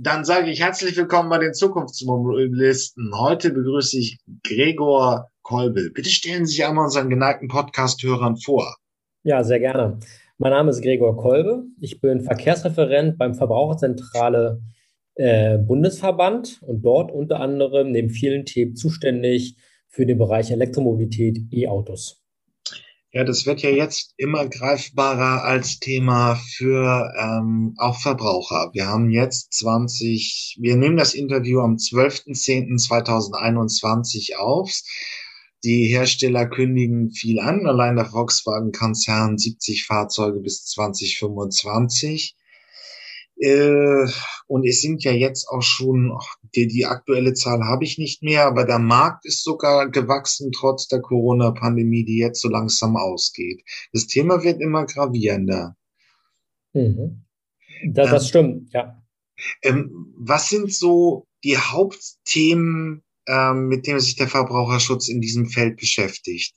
Dann sage ich herzlich willkommen bei den Zukunftsmobilisten. Heute begrüße ich Gregor Kolbe. Bitte stellen Sie sich einmal unseren geneigten Podcast-Hörern vor. Ja, sehr gerne. Mein Name ist Gregor Kolbe. Ich bin Verkehrsreferent beim Verbraucherzentrale äh, Bundesverband und dort unter anderem neben vielen Themen zuständig für den Bereich Elektromobilität, E-Autos. Ja, das wird ja jetzt immer greifbarer als Thema für ähm, auch Verbraucher. Wir haben jetzt 20, wir nehmen das Interview am 12.10.2021 auf. Die Hersteller kündigen viel an. Allein der Volkswagen-Konzern 70 Fahrzeuge bis 2025. Äh, und es sind ja jetzt auch schon, die, die aktuelle Zahl habe ich nicht mehr, aber der Markt ist sogar gewachsen trotz der Corona-Pandemie, die jetzt so langsam ausgeht. Das Thema wird immer gravierender. Mhm. Das, das ähm, stimmt, ja. Ähm, was sind so die Hauptthemen, ähm, mit denen sich der Verbraucherschutz in diesem Feld beschäftigt?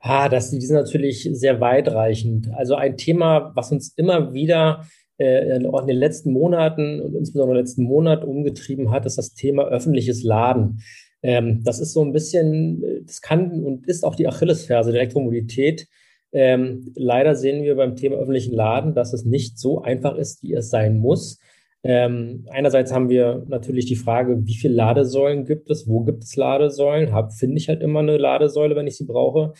Ah, das, die sind natürlich sehr weitreichend. Also ein Thema, was uns immer wieder äh, auch in den letzten Monaten und insbesondere letzten Monat umgetrieben hat, ist das Thema öffentliches Laden. Ähm, das ist so ein bisschen, das kann und ist auch die Achillesferse der Elektromobilität. Ähm, leider sehen wir beim Thema öffentlichen Laden, dass es nicht so einfach ist, wie es sein muss. Ähm, einerseits haben wir natürlich die Frage, wie viele Ladesäulen gibt es, wo gibt es Ladesäulen? Finde ich halt immer eine Ladesäule, wenn ich sie brauche.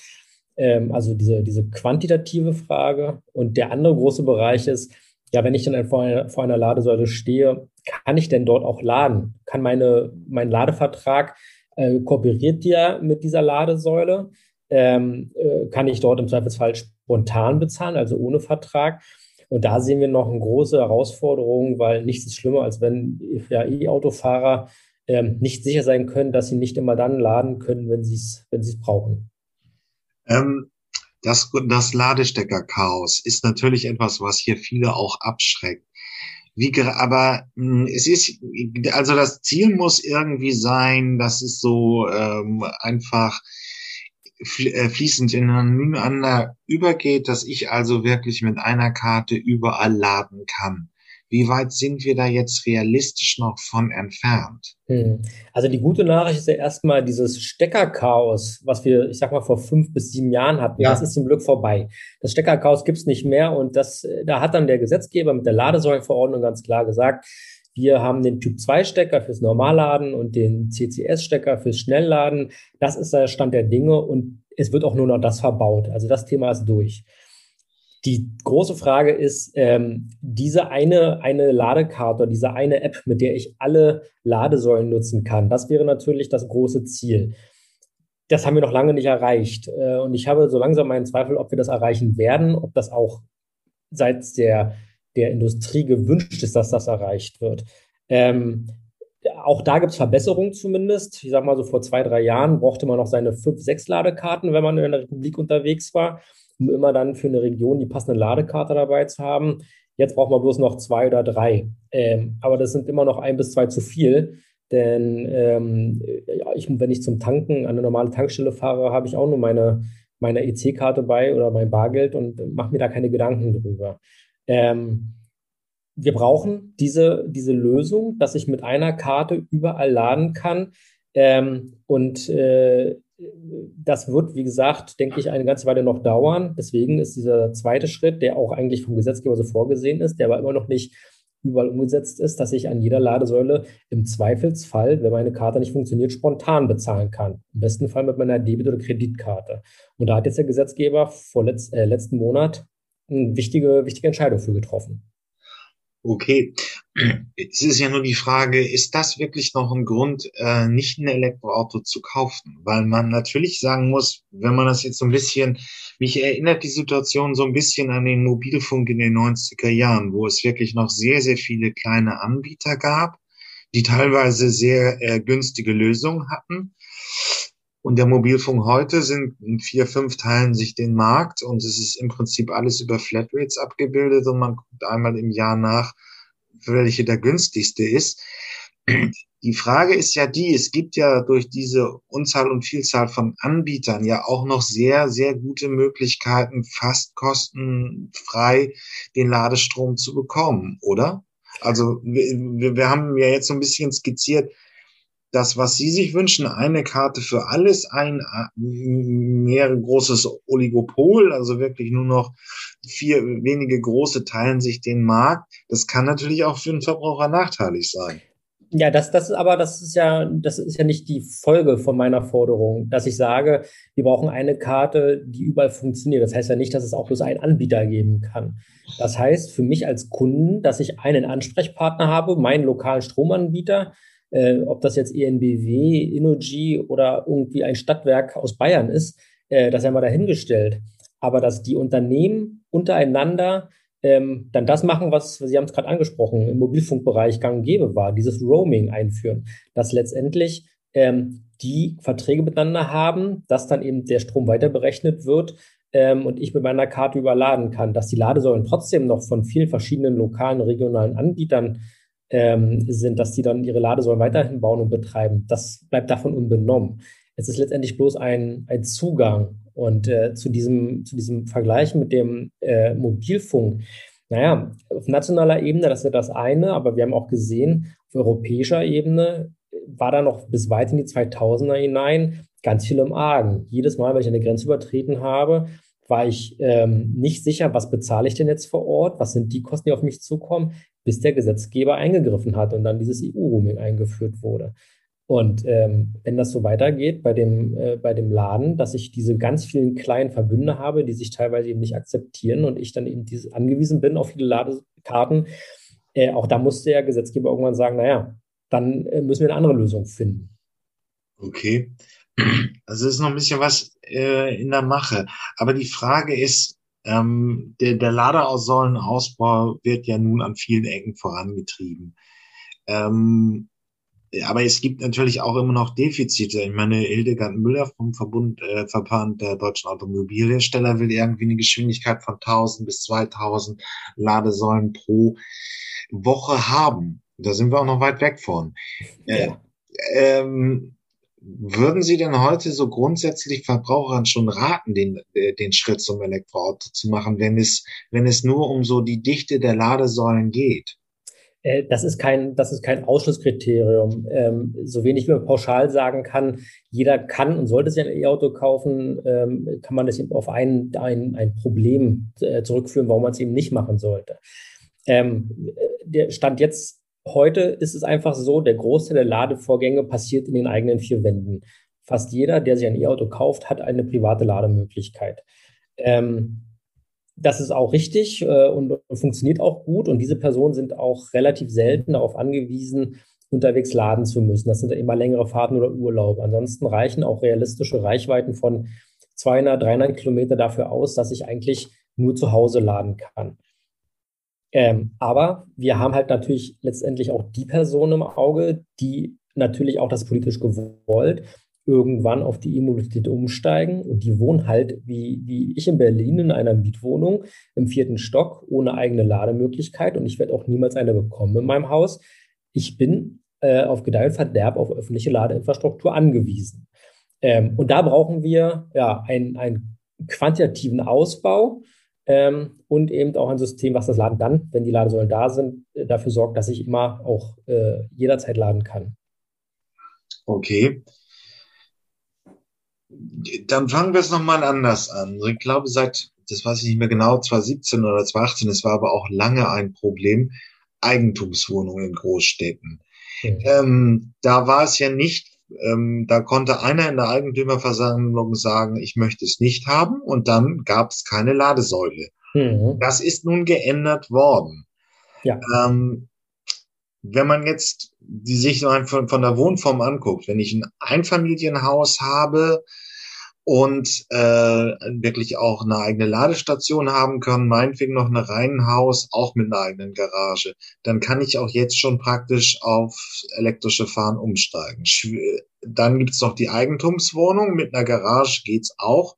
Ähm, also diese, diese quantitative Frage. Und der andere große Bereich ist, ja, wenn ich dann vor einer, vor einer Ladesäule stehe, kann ich denn dort auch laden? Kann meine, mein Ladevertrag äh, kooperiert der mit dieser Ladesäule? Ähm, äh, kann ich dort im Zweifelsfall spontan bezahlen, also ohne Vertrag? Und da sehen wir noch eine große Herausforderung, weil nichts ist schlimmer, als wenn ja, E-Autofahrer ähm, nicht sicher sein können, dass sie nicht immer dann laden können, wenn sie es wenn brauchen. Ähm, das, das Ladesteckerchaos ist natürlich etwas, was hier viele auch abschreckt. Wie, aber mh, hm, es ist, also das Ziel muss irgendwie sein, dass es so ähm, einfach äh, fließend ineinander übergeht, dass ich also wirklich mit einer Karte überall laden kann. Wie weit sind wir da jetzt realistisch noch von entfernt? Hm. Also die gute Nachricht ist ja erstmal dieses Steckerchaos, was wir, ich sag mal, vor fünf bis sieben Jahren hatten. Ja. Das ist zum Glück vorbei. Das Steckerchaos gibt's nicht mehr und das, da hat dann der Gesetzgeber mit der Ladesäulenverordnung ganz klar gesagt, wir haben den Typ 2 Stecker fürs Normalladen und den CCS Stecker fürs Schnellladen. Das ist der Stand der Dinge und es wird auch nur noch das verbaut. Also das Thema ist durch. Die große Frage ist, ähm, diese eine, eine Ladekarte, diese eine App, mit der ich alle Ladesäulen nutzen kann, das wäre natürlich das große Ziel. Das haben wir noch lange nicht erreicht. Äh, und ich habe so langsam meinen Zweifel, ob wir das erreichen werden, ob das auch seitens der, der Industrie gewünscht ist, dass das erreicht wird. Ähm, auch da gibt es Verbesserungen zumindest. Ich sage mal so, vor zwei, drei Jahren brauchte man noch seine fünf, sechs Ladekarten, wenn man in der Republik unterwegs war um immer dann für eine Region die passende Ladekarte dabei zu haben. Jetzt braucht man bloß noch zwei oder drei. Ähm, aber das sind immer noch ein bis zwei zu viel. Denn ähm, ja, ich, wenn ich zum Tanken an eine normale Tankstelle fahre, habe ich auch nur meine, meine EC-Karte bei oder mein Bargeld und mache mir da keine Gedanken drüber. Ähm, wir brauchen diese, diese Lösung, dass ich mit einer Karte überall laden kann. Ähm, und äh, das wird, wie gesagt, denke ich, eine ganze Weile noch dauern. Deswegen ist dieser zweite Schritt, der auch eigentlich vom Gesetzgeber so vorgesehen ist, der aber immer noch nicht überall umgesetzt ist, dass ich an jeder Ladesäule im Zweifelsfall, wenn meine Karte nicht funktioniert, spontan bezahlen kann. Im besten Fall mit meiner Debit- oder Kreditkarte. Und da hat jetzt der Gesetzgeber vor letzt, äh, letzten Monat eine wichtige, wichtige Entscheidung für getroffen. Okay, es ist ja nur die Frage, ist das wirklich noch ein Grund, äh, nicht ein Elektroauto zu kaufen? Weil man natürlich sagen muss, wenn man das jetzt so ein bisschen, mich erinnert die Situation so ein bisschen an den Mobilfunk in den 90er Jahren, wo es wirklich noch sehr, sehr viele kleine Anbieter gab, die teilweise sehr äh, günstige Lösungen hatten. Und der Mobilfunk heute sind in vier, fünf Teilen sich den Markt und es ist im Prinzip alles über Flatrates abgebildet und man guckt einmal im Jahr nach, welche der günstigste ist. Die Frage ist ja die, es gibt ja durch diese Unzahl und Vielzahl von Anbietern ja auch noch sehr, sehr gute Möglichkeiten, fast kostenfrei den Ladestrom zu bekommen, oder? Also wir, wir haben ja jetzt so ein bisschen skizziert, das, was Sie sich wünschen, eine Karte für alles, ein mehr großes Oligopol, also wirklich nur noch vier wenige große teilen sich den Markt. Das kann natürlich auch für den Verbraucher nachteilig sein. Ja, das, das ist aber, das ist ja, das ist ja nicht die Folge von meiner Forderung, dass ich sage, wir brauchen eine Karte, die überall funktioniert. Das heißt ja nicht, dass es auch bloß einen Anbieter geben kann. Das heißt für mich als Kunden, dass ich einen Ansprechpartner habe, meinen lokalen Stromanbieter, äh, ob das jetzt ENBW, Innogy oder irgendwie ein Stadtwerk aus Bayern ist, äh, das ja mal dahingestellt. Aber dass die Unternehmen untereinander ähm, dann das machen, was Sie haben es gerade angesprochen, im Mobilfunkbereich gang und gäbe war, dieses Roaming einführen, dass letztendlich ähm, die Verträge miteinander haben, dass dann eben der Strom weiter berechnet wird ähm, und ich mit meiner Karte überladen kann, dass die Ladesäulen trotzdem noch von vielen verschiedenen lokalen, regionalen Anbietern ähm, sind, dass die dann ihre Ladesäulen weiterhin bauen und betreiben. Das bleibt davon unbenommen. Es ist letztendlich bloß ein, ein Zugang. Und äh, zu, diesem, zu diesem Vergleich mit dem äh, Mobilfunk, naja, auf nationaler Ebene, das ist das eine, aber wir haben auch gesehen, auf europäischer Ebene war da noch bis weit in die 2000er hinein ganz viel im Argen. Jedes Mal, wenn ich eine Grenze übertreten habe, war ich ähm, nicht sicher, was bezahle ich denn jetzt vor Ort, was sind die Kosten, die auf mich zukommen, bis der Gesetzgeber eingegriffen hat und dann dieses EU-Roaming eingeführt wurde. Und ähm, wenn das so weitergeht bei dem, äh, bei dem Laden, dass ich diese ganz vielen kleinen Verbünde habe, die sich teilweise eben nicht akzeptieren und ich dann eben diese, angewiesen bin auf viele Ladekarten, äh, auch da muss der Gesetzgeber irgendwann sagen, naja, dann äh, müssen wir eine andere Lösung finden. Okay. Also ist noch ein bisschen was äh, in der Mache. Aber die Frage ist, ähm, der, der Ladesäulenausbau wird ja nun an vielen Ecken vorangetrieben. Ähm, aber es gibt natürlich auch immer noch Defizite. Ich meine, Hildegard Müller vom Verbund, äh, Verband der deutschen Automobilhersteller will irgendwie eine Geschwindigkeit von 1000 bis 2000 Ladesäulen pro Woche haben. Da sind wir auch noch weit weg von. Äh, ja. ähm, würden Sie denn heute so grundsätzlich Verbrauchern schon raten, den, äh, den Schritt zum Elektroauto zu machen, wenn es, wenn es nur um so die Dichte der Ladesäulen geht? Äh, das ist kein, das ist kein Ausschlusskriterium. Ähm, so wenig wie man pauschal sagen kann, jeder kann und sollte sich ein E-Auto kaufen, ähm, kann man das eben auf ein, ein, ein Problem äh, zurückführen, warum man es eben nicht machen sollte. Ähm, der Stand jetzt heute ist es einfach so, der Großteil der Ladevorgänge passiert in den eigenen vier Wänden. Fast jeder, der sich ein E-Auto kauft, hat eine private Lademöglichkeit. Ähm, das ist auch richtig äh, und, funktioniert auch gut. Und diese Personen sind auch relativ selten darauf angewiesen, unterwegs laden zu müssen. Das sind immer längere Fahrten oder Urlaub. Ansonsten reichen auch realistische Reichweiten von 200, 300 Kilometer dafür aus, dass ich eigentlich nur zu Hause laden kann. Ähm, aber wir haben halt natürlich letztendlich auch die Personen im Auge, die natürlich auch das politisch gewollt irgendwann auf die E-Mobilität umsteigen. Und die wohnen halt, wie, wie ich in Berlin, in einer Mietwohnung im vierten Stock ohne eigene Lademöglichkeit. Und ich werde auch niemals eine bekommen in meinem Haus. Ich bin äh, auf Gedeih und Verderb auf öffentliche Ladeinfrastruktur angewiesen. Ähm, und da brauchen wir ja einen, einen quantitativen Ausbau ähm, und eben auch ein System, was das Laden dann, wenn die Ladesäulen da sind, äh, dafür sorgt, dass ich immer auch äh, jederzeit laden kann. Okay. Dann fangen wir es nochmal anders an. Ich glaube, seit, das weiß ich nicht mehr genau, 2017 oder 2018, es war aber auch lange ein Problem, Eigentumswohnungen in Großstädten. Mhm. Ähm, da war es ja nicht, ähm, da konnte einer in der Eigentümerversammlung sagen, ich möchte es nicht haben und dann gab es keine Ladesäule. Mhm. Das ist nun geändert worden. Ja. Ähm, wenn man jetzt die sich von, von der Wohnform anguckt, wenn ich ein Einfamilienhaus habe, und äh, wirklich auch eine eigene Ladestation haben können, meinetwegen noch ein Reihenhaus, auch mit einer eigenen Garage, dann kann ich auch jetzt schon praktisch auf elektrische Fahren umsteigen. Dann gibt's noch die Eigentumswohnung, mit einer Garage geht's auch,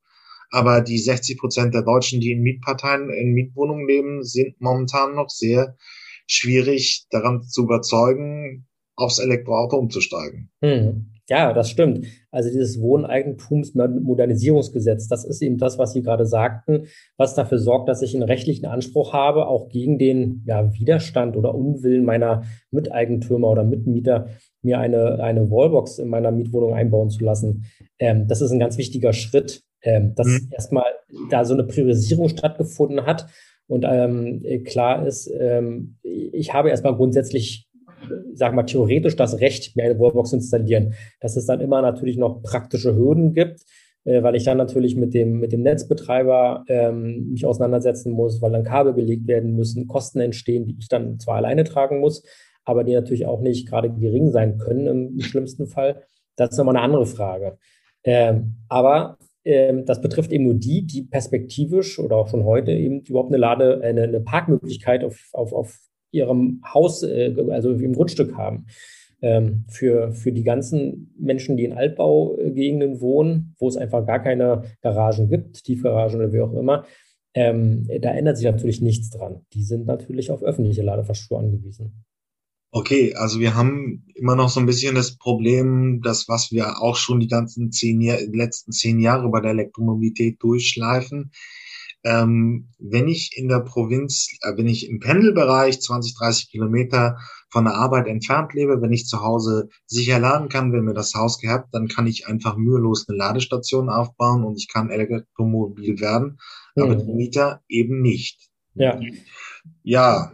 aber die 60 Prozent der Deutschen, die in Mietparteien, in Mietwohnungen leben, sind momentan noch sehr schwierig daran zu überzeugen, aufs Elektroauto umzusteigen. Hm. Ja, das stimmt. Also dieses Wohneigentumsmodernisierungsgesetz, das ist eben das, was Sie gerade sagten, was dafür sorgt, dass ich einen rechtlichen Anspruch habe, auch gegen den ja, Widerstand oder Unwillen meiner Miteigentümer oder Mitmieter, mir eine, eine Wallbox in meiner Mietwohnung einbauen zu lassen. Ähm, das ist ein ganz wichtiger Schritt, ähm, dass mhm. erstmal da so eine Priorisierung stattgefunden hat. Und ähm, klar ist, ähm, ich habe erstmal grundsätzlich sag mal, theoretisch das Recht, mir eine Wallbox zu installieren. Dass es dann immer natürlich noch praktische Hürden gibt, äh, weil ich dann natürlich mit dem, mit dem Netzbetreiber ähm, mich auseinandersetzen muss, weil dann Kabel gelegt werden müssen, Kosten entstehen, die ich dann zwar alleine tragen muss, aber die natürlich auch nicht gerade gering sein können im, im schlimmsten Fall. Das ist nochmal eine andere Frage. Ähm, aber ähm, das betrifft eben nur die, die perspektivisch oder auch schon heute eben überhaupt eine Lade, eine, eine Parkmöglichkeit auf, auf, auf ihrem Haus, äh, also im Grundstück haben. Ähm, für, für die ganzen Menschen, die in Altbaugegenden wohnen, wo es einfach gar keine Garagen gibt, Tiefgaragen oder wie auch immer, ähm, da ändert sich natürlich nichts dran. Die sind natürlich auf öffentliche Ladeinfrastruktur angewiesen. Okay, also wir haben immer noch so ein bisschen das Problem, das, was wir auch schon die ganzen zehn Jahr, letzten zehn Jahre bei der Elektromobilität durchschleifen, ähm, wenn ich in der Provinz, äh, wenn ich im Pendelbereich 20, 30 Kilometer von der Arbeit entfernt lebe, wenn ich zu Hause sicher laden kann, wenn mir das Haus gehabt, dann kann ich einfach mühelos eine Ladestation aufbauen und ich kann elektromobil werden, mhm. aber die Mieter eben nicht. Ja. Ja,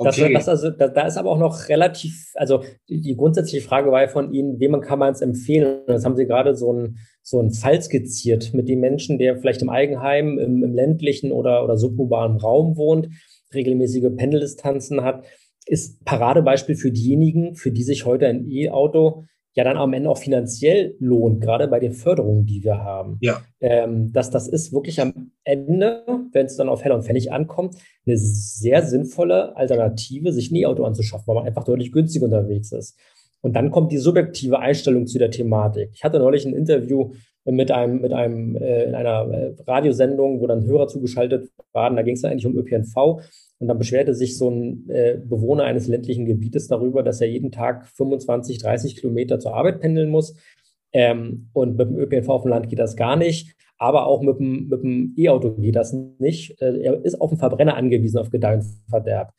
Okay. Das, das also, da, da, ist aber auch noch relativ, also die, grundsätzliche Frage war ja von Ihnen, wem kann man es empfehlen? Das haben Sie gerade so einen so einen Fall skizziert mit dem Menschen, der vielleicht im Eigenheim, im, im ländlichen oder, oder suburbanen Raum wohnt, regelmäßige Pendeldistanzen hat, ist Paradebeispiel für diejenigen, für die sich heute ein E-Auto ja dann am Ende auch finanziell lohnt, gerade bei den Förderungen, die wir haben. Ja. Ähm, dass das ist wirklich am Ende, wenn es dann auf Heller und Pfennig ankommt, eine sehr sinnvolle Alternative, sich ein E-Auto anzuschaffen, weil man einfach deutlich günstiger unterwegs ist. Und dann kommt die subjektive Einstellung zu der Thematik. Ich hatte neulich ein Interview mit einem, mit einem, äh, in einer äh, Radiosendung, wo dann Hörer zugeschaltet waren. Da ging es eigentlich um ÖPNV. Und dann beschwerte sich so ein äh, Bewohner eines ländlichen Gebietes darüber, dass er jeden Tag 25, 30 Kilometer zur Arbeit pendeln muss. Ähm, und mit dem ÖPNV auf dem Land geht das gar nicht. Aber auch mit dem, mit dem E-Auto geht das nicht. Äh, er ist auf den Verbrenner angewiesen, auf Gedeih und Verderb.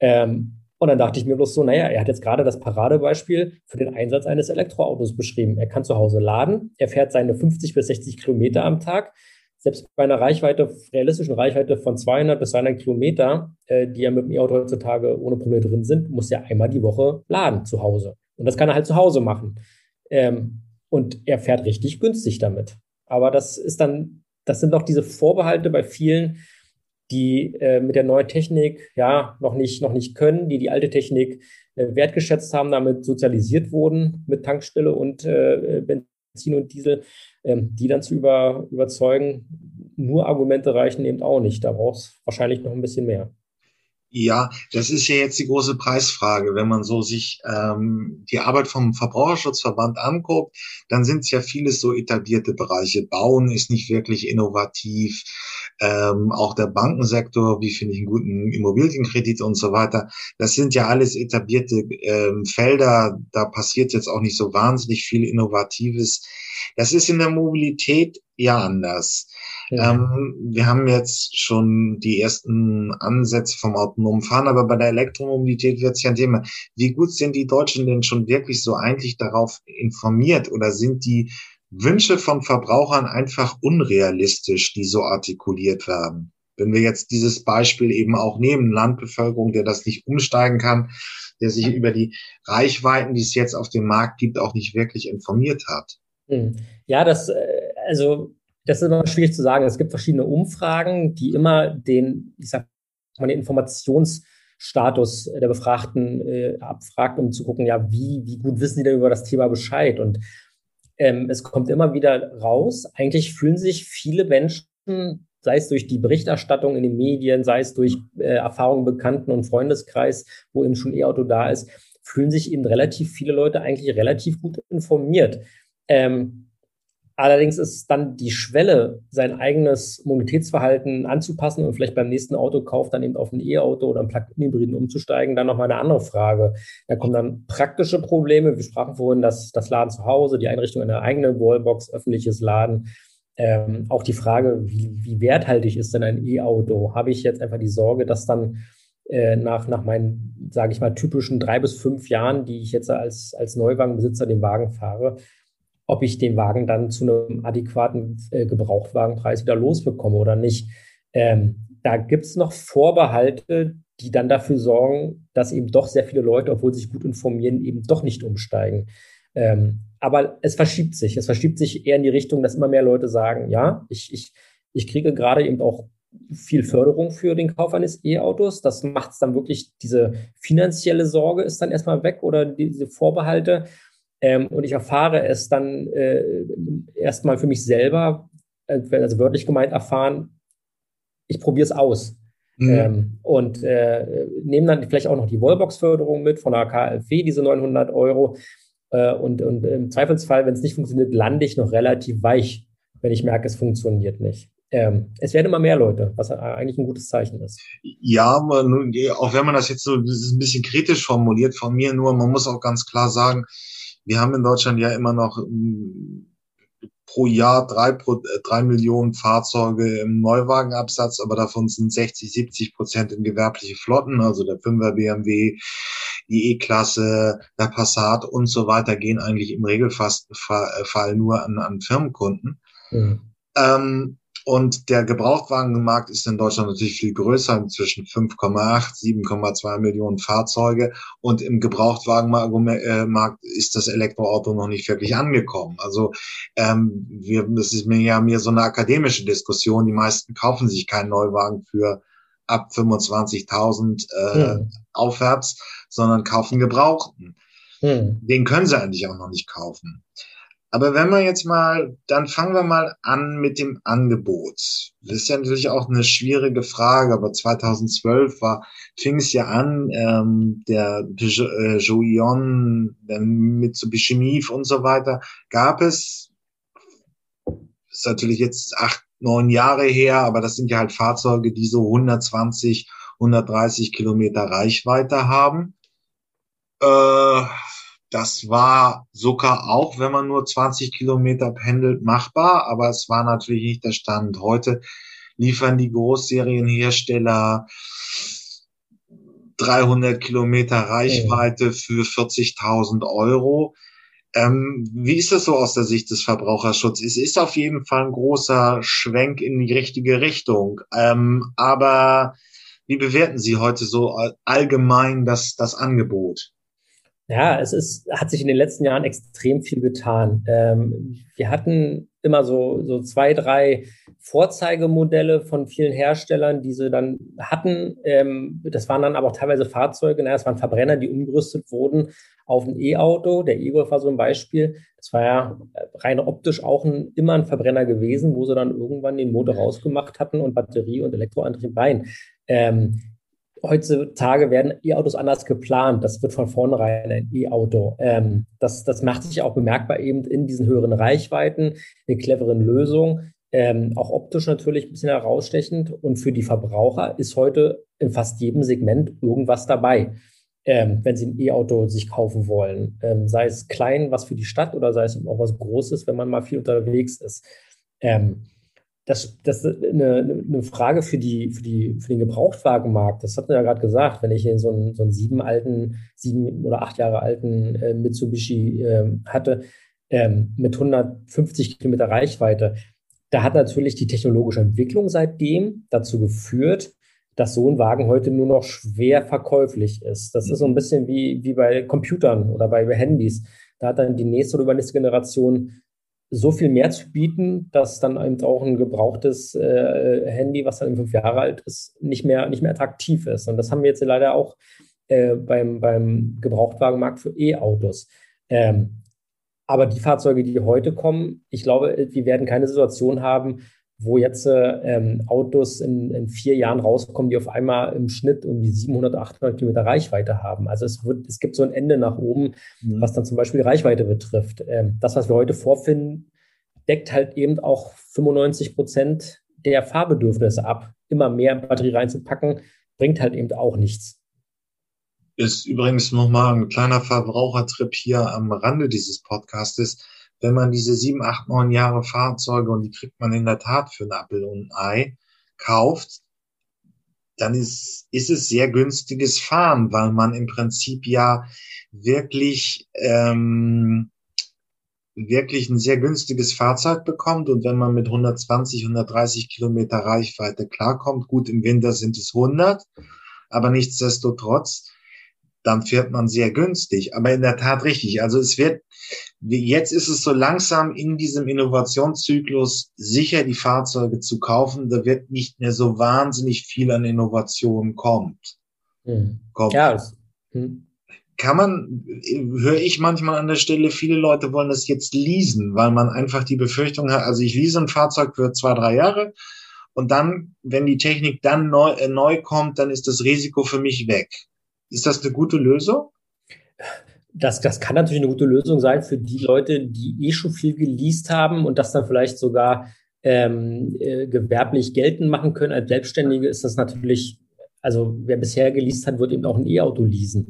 Ähm, und dann dachte ich mir bloß so, naja, er hat jetzt gerade das Paradebeispiel für den Einsatz eines Elektroautos beschrieben. Er kann zu Hause laden, er fährt seine 50 bis 60 Kilometer am Tag, selbst bei einer Reichweite, realistischen Reichweite von 200 bis 300 Kilometer, äh, die ja mit dem E-Auto heutzutage ohne Probleme drin sind, muss er einmal die Woche laden zu Hause. Und das kann er halt zu Hause machen. Ähm, und er fährt richtig günstig damit. Aber das ist dann, das sind doch diese Vorbehalte bei vielen, die äh, mit der neuen Technik ja noch nicht, noch nicht können, die die alte Technik äh, wertgeschätzt haben, damit sozialisiert wurden mit Tankstelle und äh, Benzin und Diesel ähm, die dann zu über, überzeugen, nur Argumente reichen eben auch nicht. Da braucht es wahrscheinlich noch ein bisschen mehr. Ja, das ist ja jetzt die große Preisfrage. Wenn man so sich ähm, die Arbeit vom Verbraucherschutzverband anguckt, dann sind es ja vieles so etablierte Bereiche. Bauen ist nicht wirklich innovativ. Ähm, auch der Bankensektor, wie finde ich einen guten Immobilienkredit und so weiter. Das sind ja alles etablierte ähm, Felder. Da passiert jetzt auch nicht so wahnsinnig viel Innovatives. Das ist in der Mobilität ja anders. Ja. Ähm, wir haben jetzt schon die ersten Ansätze vom autonomen Fahren, aber bei der Elektromobilität wird es ja ein Thema. Wie gut sind die Deutschen denn schon wirklich so eigentlich darauf informiert oder sind die Wünsche von Verbrauchern einfach unrealistisch, die so artikuliert werden? Wenn wir jetzt dieses Beispiel eben auch nehmen, Landbevölkerung, der das nicht umsteigen kann, der sich über die Reichweiten, die es jetzt auf dem Markt gibt, auch nicht wirklich informiert hat. Hm. Ja, das, äh, also, das ist immer schwierig zu sagen. Es gibt verschiedene Umfragen, die immer den, ich sag mal, den Informationsstatus der Befragten äh, abfragt, um zu gucken, ja, wie, wie gut wissen die denn über das Thema Bescheid? Und ähm, es kommt immer wieder raus, eigentlich fühlen sich viele Menschen, sei es durch die Berichterstattung in den Medien, sei es durch äh, Erfahrungen Bekannten und Freundeskreis, wo eben schon E-Auto da ist, fühlen sich eben relativ viele Leute eigentlich relativ gut informiert. Ähm, Allerdings ist dann die Schwelle, sein eigenes Mobilitätsverhalten anzupassen und vielleicht beim nächsten Autokauf dann eben auf ein E-Auto oder einen Plug-in-Hybriden umzusteigen, dann nochmal eine andere Frage. Da kommen dann praktische Probleme. Wir sprachen vorhin das, das Laden zu Hause, die Einrichtung einer eigenen Wallbox, öffentliches Laden. Ähm, auch die Frage, wie, wie werthaltig ist denn ein E-Auto? Habe ich jetzt einfach die Sorge, dass dann äh, nach, nach meinen, sage ich mal, typischen drei bis fünf Jahren, die ich jetzt als, als Neuwagenbesitzer den Wagen fahre, ob ich den Wagen dann zu einem adäquaten äh, Gebrauchtwagenpreis wieder losbekomme oder nicht. Ähm, da gibt es noch Vorbehalte, die dann dafür sorgen, dass eben doch sehr viele Leute, obwohl sie sich gut informieren, eben doch nicht umsteigen. Ähm, aber es verschiebt sich. Es verschiebt sich eher in die Richtung, dass immer mehr Leute sagen, ja, ich, ich, ich kriege gerade eben auch viel Förderung für den Kauf eines E-Autos. Das macht es dann wirklich, diese finanzielle Sorge ist dann erstmal weg oder diese Vorbehalte. Ähm, und ich erfahre es dann äh, erstmal für mich selber, äh, also wörtlich gemeint erfahren, ich probiere es aus. Mhm. Ähm, und äh, nehme dann vielleicht auch noch die Wallbox-Förderung mit von der KfW, diese 900 Euro. Äh, und, und im Zweifelsfall, wenn es nicht funktioniert, lande ich noch relativ weich, wenn ich merke, es funktioniert nicht. Ähm, es werden immer mehr Leute, was eigentlich ein gutes Zeichen ist. Ja, man, auch wenn man das jetzt so das ist ein bisschen kritisch formuliert von mir, nur man muss auch ganz klar sagen, wir haben in Deutschland ja immer noch mm, pro Jahr drei, drei Millionen Fahrzeuge im Neuwagenabsatz, aber davon sind 60, 70 Prozent in gewerbliche Flotten, also der 5er BMW, die E-Klasse, der Passat und so weiter gehen eigentlich im Regelfall nur an, an Firmenkunden. Mhm. Ähm, und der Gebrauchtwagenmarkt ist in Deutschland natürlich viel größer, inzwischen 5,8, 7,2 Millionen Fahrzeuge. Und im Gebrauchtwagenmarkt ist das Elektroauto noch nicht wirklich angekommen. Also ähm, wir, das ist mir ja mehr so eine akademische Diskussion. Die meisten kaufen sich keinen Neuwagen für ab 25.000 äh, hm. aufwärts, sondern kaufen Gebrauchten. Hm. Den können sie eigentlich auch noch nicht kaufen. Aber wenn wir jetzt mal, dann fangen wir mal an mit dem Angebot. Das ist ja natürlich auch eine schwierige Frage, aber 2012 war, fing es ja an, ähm, der äh, Jouillon, der Mitsubishi Mif und so weiter, gab es, ist natürlich jetzt acht, neun Jahre her, aber das sind ja halt Fahrzeuge, die so 120, 130 Kilometer Reichweite haben. Äh, das war sogar auch, wenn man nur 20 Kilometer pendelt, machbar, aber es war natürlich nicht der Stand. Heute liefern die Großserienhersteller 300 Kilometer Reichweite für 40.000 Euro. Ähm, wie ist das so aus der Sicht des Verbraucherschutzes? Es ist auf jeden Fall ein großer Schwenk in die richtige Richtung. Ähm, aber wie bewerten Sie heute so allgemein das, das Angebot? Ja, es ist, hat sich in den letzten Jahren extrem viel getan. Ähm, wir hatten immer so, so zwei, drei Vorzeigemodelle von vielen Herstellern, die sie dann hatten. Ähm, das waren dann aber auch teilweise Fahrzeuge, naja, es waren Verbrenner, die umgerüstet wurden auf ein E-Auto. Der E-Golf war so ein Beispiel. Das war ja rein optisch auch ein, immer ein Verbrenner gewesen, wo sie dann irgendwann den Motor rausgemacht hatten und Batterie und Elektroantrieb rein. Ähm, heutzutage werden E-Autos anders geplant. Das wird von vornherein ein E-Auto. Ähm, das, das macht sich auch bemerkbar eben in diesen höheren Reichweiten, in cleveren Lösungen. Ähm, auch optisch natürlich ein bisschen herausstechend. Und für die Verbraucher ist heute in fast jedem Segment irgendwas dabei, ähm, wenn sie ein E-Auto sich kaufen wollen. Ähm, sei es klein, was für die Stadt, oder sei es auch was Großes, wenn man mal viel unterwegs ist. Ähm, das, das ist eine, eine Frage für, die, für, die, für den Gebrauchtwagenmarkt. Das hat man ja gerade gesagt, wenn ich so einen, so einen sieben alten, sieben oder acht Jahre alten äh, Mitsubishi äh, hatte, ähm, mit 150 Kilometer Reichweite, da hat natürlich die technologische Entwicklung seitdem dazu geführt, dass so ein Wagen heute nur noch schwer verkäuflich ist. Das ist so ein bisschen wie, wie bei Computern oder bei Handys. Da hat dann die nächste oder übernächste Generation so viel mehr zu bieten, dass dann eben auch ein gebrauchtes äh, Handy, was dann fünf Jahre alt ist, nicht mehr, nicht mehr attraktiv ist. Und das haben wir jetzt leider auch äh, beim, beim Gebrauchtwagenmarkt für E-Autos. Ähm, aber die Fahrzeuge, die heute kommen, ich glaube, wir werden keine Situation haben, wo jetzt ähm, Autos in, in, vier Jahren rauskommen, die auf einmal im Schnitt irgendwie 700, 800 Kilometer Reichweite haben. Also es, wird, es gibt so ein Ende nach oben, mhm. was dann zum Beispiel Reichweite betrifft. Ähm, das, was wir heute vorfinden, deckt halt eben auch 95 Prozent der Fahrbedürfnisse ab. Immer mehr Batterie reinzupacken, bringt halt eben auch nichts. Ist übrigens nochmal ein kleiner Verbrauchertrip hier am Rande dieses Podcastes. Wenn man diese sieben, acht, neun Jahre Fahrzeuge, und die kriegt man in der Tat für ein Apfel und ein Ei, kauft, dann ist, ist es sehr günstiges Fahren, weil man im Prinzip ja wirklich ähm, wirklich ein sehr günstiges Fahrzeug bekommt. Und wenn man mit 120, 130 Kilometer Reichweite klarkommt, gut, im Winter sind es 100, aber nichtsdestotrotz, dann fährt man sehr günstig. Aber in der Tat richtig. Also es wird, jetzt ist es so langsam in diesem Innovationszyklus sicher, die Fahrzeuge zu kaufen. Da wird nicht mehr so wahnsinnig viel an Innovationen kommt. Hm. kommt. Ja. Hm kann man, höre ich manchmal an der Stelle, viele Leute wollen das jetzt leasen, weil man einfach die Befürchtung hat, also ich lease ein Fahrzeug für zwei, drei Jahre und dann, wenn die Technik dann neu, äh, neu kommt, dann ist das Risiko für mich weg. Ist das eine gute Lösung? Das, das kann natürlich eine gute Lösung sein für die Leute, die eh schon viel geleast haben und das dann vielleicht sogar ähm, äh, gewerblich geltend machen können. Als Selbstständige ist das natürlich, also wer bisher geleast hat, wird eben auch ein E-Auto leasen.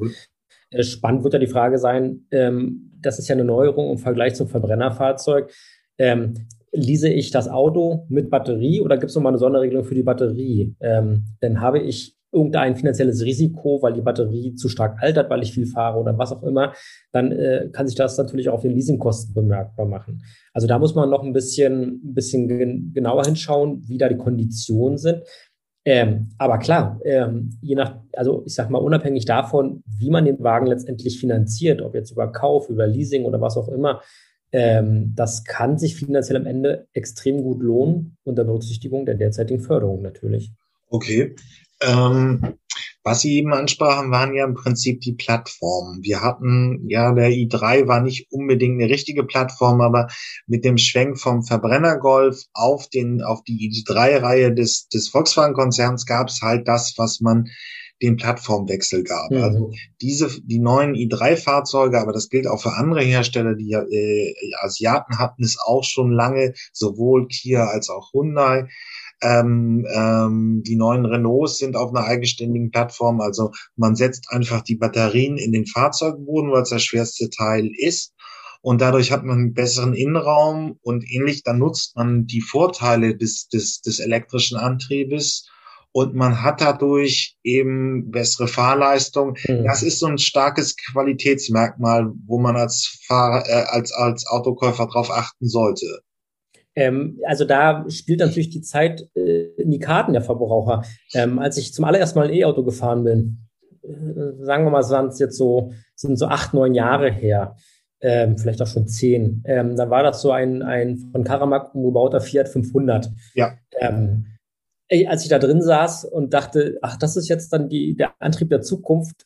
Äh, spannend wird ja die Frage sein, ähm, das ist ja eine Neuerung im Vergleich zum Verbrennerfahrzeug. Ähm, lease ich das Auto mit Batterie oder gibt es nochmal eine Sonderregelung für die Batterie? Ähm, dann habe ich irgendein finanzielles Risiko, weil die Batterie zu stark altert, weil ich viel fahre oder was auch immer, dann äh, kann sich das natürlich auch auf den Leasingkosten bemerkbar machen. Also da muss man noch ein bisschen, ein bisschen gen genauer hinschauen, wie da die Konditionen sind. Ähm, aber klar, ähm, je nach, also ich sag mal, unabhängig davon, wie man den Wagen letztendlich finanziert, ob jetzt über Kauf, über Leasing oder was auch immer, ähm, das kann sich finanziell am Ende extrem gut lohnen, unter Berücksichtigung der derzeitigen Förderung natürlich. Okay. Ähm, was Sie eben ansprachen, waren ja im Prinzip die Plattformen. Wir hatten, ja, der i3 war nicht unbedingt eine richtige Plattform, aber mit dem Schwenk vom Verbrennergolf auf den, auf die i3-Reihe des, des Volkswagen-Konzerns gab es halt das, was man den Plattformwechsel gab. Mhm. Also diese, die neuen i3-Fahrzeuge, aber das gilt auch für andere Hersteller, die äh, Asiaten hatten es auch schon lange, sowohl Kia als auch Hyundai ähm, ähm, die neuen Renaults sind auf einer eigenständigen Plattform. Also man setzt einfach die Batterien in den Fahrzeugboden, weil es das schwerste Teil ist. Und dadurch hat man einen besseren Innenraum und ähnlich, dann nutzt man die Vorteile des, des, des elektrischen Antriebes und man hat dadurch eben bessere Fahrleistung. Mhm. Das ist so ein starkes Qualitätsmerkmal, wo man als Fahrer, äh, als, als Autokäufer drauf achten sollte. Ähm, also da spielt natürlich die Zeit äh, in die Karten der Verbraucher. Ähm, als ich zum allerersten Mal ein E-Auto gefahren bin, äh, sagen wir mal, sind es jetzt so, sind so acht, neun Jahre her, ähm, vielleicht auch schon zehn. Ähm, da war das so ein, ein von Karamak umgebauter Fiat 500. Ja. Ähm, als ich da drin saß und dachte, ach, das ist jetzt dann die, der Antrieb der Zukunft,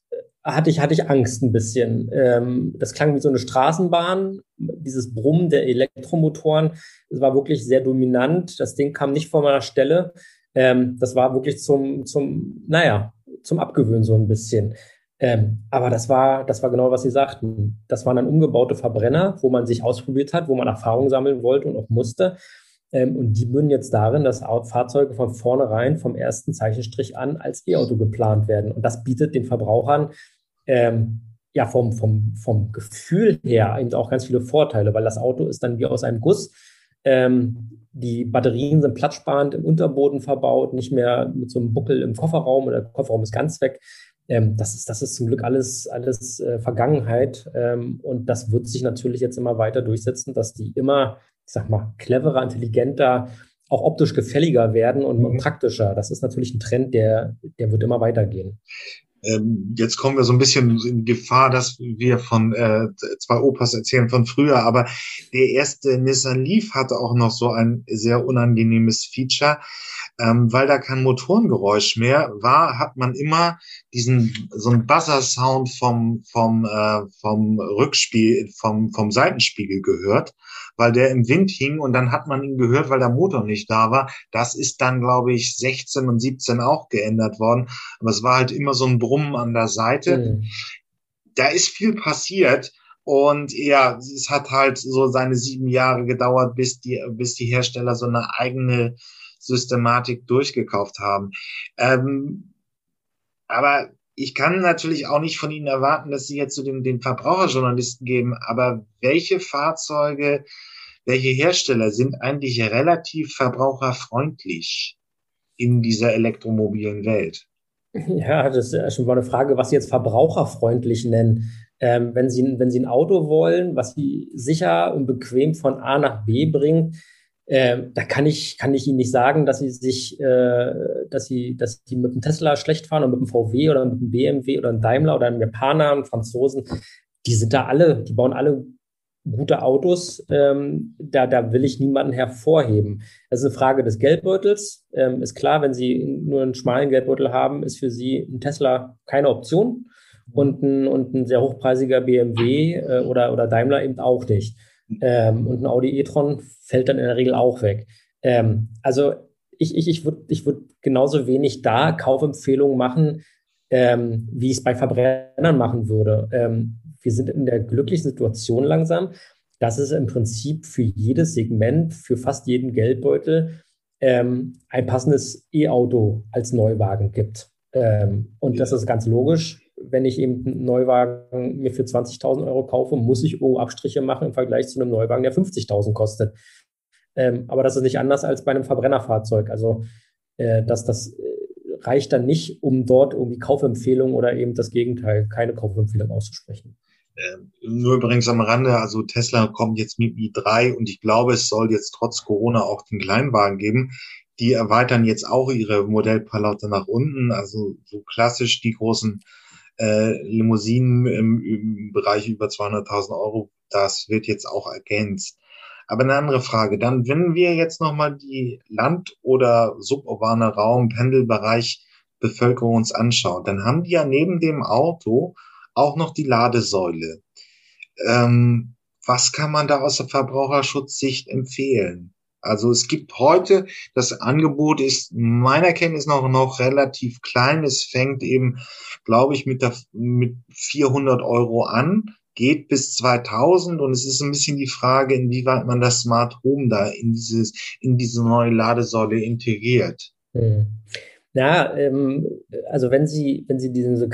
hatte ich, hatte ich Angst ein bisschen. Ähm, das klang wie so eine Straßenbahn, dieses Brummen der Elektromotoren. Es war wirklich sehr dominant. Das Ding kam nicht vor meiner Stelle. Ähm, das war wirklich zum, zum, naja, zum Abgewöhnen so ein bisschen. Ähm, aber das war, das war genau, was Sie sagten. Das waren dann umgebaute Verbrenner, wo man sich ausprobiert hat, wo man Erfahrung sammeln wollte und auch musste. Ähm, und die münden jetzt darin, dass Fahrzeuge von vornherein vom ersten Zeichenstrich an als E-Auto geplant werden. Und das bietet den Verbrauchern ähm, ja vom, vom, vom Gefühl her eben auch ganz viele Vorteile, weil das Auto ist dann wie aus einem Guss. Ähm, die Batterien sind platzsparend im Unterboden verbaut, nicht mehr mit so einem Buckel im Kofferraum oder der Kofferraum ist ganz weg. Ähm, das, ist, das ist zum Glück alles, alles äh, Vergangenheit. Ähm, und das wird sich natürlich jetzt immer weiter durchsetzen, dass die immer, ich sag mal, cleverer, intelligenter, auch optisch gefälliger werden und, mhm. praktischer. Das ist natürlich ein Trend, der, der wird immer weitergehen. Ähm, jetzt kommen wir so ein bisschen in Gefahr, dass wir von äh, zwei Opas erzählen von früher, aber der erste Nissan Leaf hatte auch noch so ein sehr unangenehmes Feature, ähm, weil da kein Motorengeräusch mehr war, hat man immer diesen so einen Buzzer-Sound vom vom äh, vom Rückspiel vom vom Seitenspiegel gehört weil der im Wind hing und dann hat man ihn gehört, weil der Motor nicht da war. Das ist dann, glaube ich, 16 und 17 auch geändert worden. Aber es war halt immer so ein Brummen an der Seite. Mhm. Da ist viel passiert. Und ja, es hat halt so seine sieben Jahre gedauert, bis die, bis die Hersteller so eine eigene Systematik durchgekauft haben. Ähm, aber ich kann natürlich auch nicht von Ihnen erwarten, dass Sie jetzt zu den, den Verbraucherjournalisten geben, aber welche Fahrzeuge, welche Hersteller sind eigentlich relativ verbraucherfreundlich in dieser elektromobilen Welt? Ja, das ist schon mal eine Frage, was Sie jetzt verbraucherfreundlich nennen. Ähm, wenn, Sie, wenn Sie ein Auto wollen, was Sie sicher und bequem von A nach B bringt, äh, da kann ich, kann ich Ihnen nicht sagen, dass Sie sich, äh, dass Sie, dass Sie mit dem Tesla schlecht fahren und mit dem VW oder mit dem BMW oder einem Daimler oder einem Japaner, einem Franzosen. Die sind da alle, die bauen alle gute Autos. Ähm, da, da will ich niemanden hervorheben. Das ist eine Frage des Geldbeutels. Ähm, ist klar, wenn Sie nur einen schmalen Geldbeutel haben, ist für Sie ein Tesla keine Option und ein, und ein sehr hochpreisiger BMW äh, oder, oder Daimler eben auch nicht. Ähm, und ein Audi e-tron fällt dann in der Regel auch weg. Ähm, also ich, ich, ich würde ich würd genauso wenig da Kaufempfehlungen machen, ähm, wie ich es bei Verbrennern machen würde. Ähm, wir sind in der glücklichen Situation langsam, dass es im Prinzip für jedes Segment, für fast jeden Geldbeutel ähm, ein passendes E-Auto als Neuwagen gibt. Ähm, und ja. das ist ganz logisch wenn ich eben einen Neuwagen mir für 20.000 Euro kaufe, muss ich irgendwo Abstriche machen im Vergleich zu einem Neuwagen, der 50.000 kostet. Ähm, aber das ist nicht anders als bei einem Verbrennerfahrzeug. Also äh, das, das äh, reicht dann nicht, um dort irgendwie Kaufempfehlungen oder eben das Gegenteil, keine Kaufempfehlung auszusprechen. Ähm, nur übrigens am Rande, also Tesla kommt jetzt mit i3 und ich glaube, es soll jetzt trotz Corona auch den Kleinwagen geben. Die erweitern jetzt auch ihre Modellpalette nach unten, also so klassisch die großen äh, Limousinen im, im Bereich über 200.000 Euro, das wird jetzt auch ergänzt. Aber eine andere Frage. Dann, wenn wir jetzt nochmal die Land- oder suburbane Raum, Pendelbereich Bevölkerung uns anschauen, dann haben die ja neben dem Auto auch noch die Ladesäule. Ähm, was kann man da aus der Verbraucherschutzsicht empfehlen? Also es gibt heute, das Angebot ist meiner Kenntnis noch, noch relativ klein. Es fängt eben, glaube ich, mit, der, mit 400 Euro an, geht bis 2000 und es ist ein bisschen die Frage, inwieweit man das Smart Home da in dieses, in diese neue Ladesäule integriert. Hm. Ja, ähm, also wenn Sie, wenn Sie diese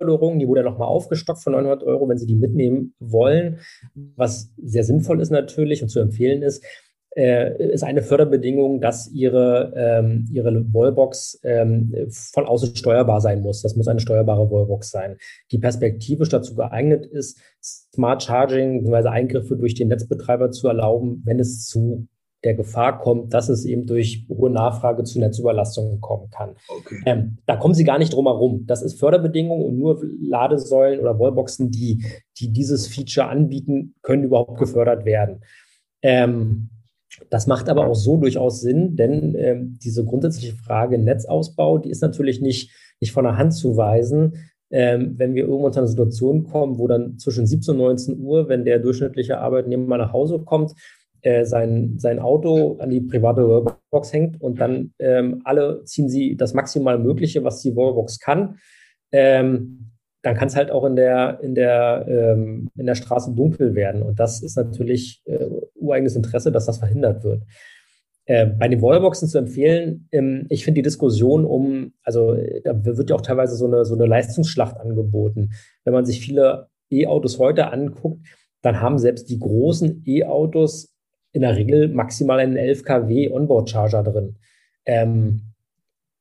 KfW-Förderung, die wurde nochmal aufgestockt von 900 Euro, wenn Sie die mitnehmen wollen, was sehr sinnvoll ist natürlich und zu empfehlen ist, äh, ist eine Förderbedingung, dass ihre, ähm, ihre Wallbox ähm, von außen steuerbar sein muss. Das muss eine steuerbare Wallbox sein, die perspektivisch dazu geeignet ist, Smart Charging bzw. Eingriffe durch den Netzbetreiber zu erlauben, wenn es zu der Gefahr kommt, dass es eben durch hohe Nachfrage zu Netzüberlastungen kommen kann. Okay. Ähm, da kommen Sie gar nicht drum herum. Das ist Förderbedingung und nur Ladesäulen oder Wallboxen, die, die dieses Feature anbieten, können überhaupt gefördert werden. Ähm, das macht aber auch so durchaus Sinn, denn ähm, diese grundsätzliche Frage Netzausbau, die ist natürlich nicht, nicht von der Hand zu weisen. Ähm, wenn wir irgendwann zu einer Situation kommen, wo dann zwischen 17 und 19 Uhr, wenn der durchschnittliche Arbeitnehmer nach Hause kommt, äh, sein, sein Auto an die private Wallbox hängt und dann ähm, alle ziehen sie das maximal Mögliche, was die Wallbox kann. Ähm, dann kann es halt auch in der, in der, ähm, in der Straße dunkel werden. Und das ist natürlich äh, ureigenes Interesse, dass das verhindert wird. Äh, bei den Wallboxen zu empfehlen, ähm, ich finde die Diskussion um, also da wird ja auch teilweise so eine, so eine Leistungsschlacht angeboten. Wenn man sich viele E-Autos heute anguckt, dann haben selbst die großen E-Autos in der Regel maximal einen 11 kW Onboard-Charger drin. Ähm,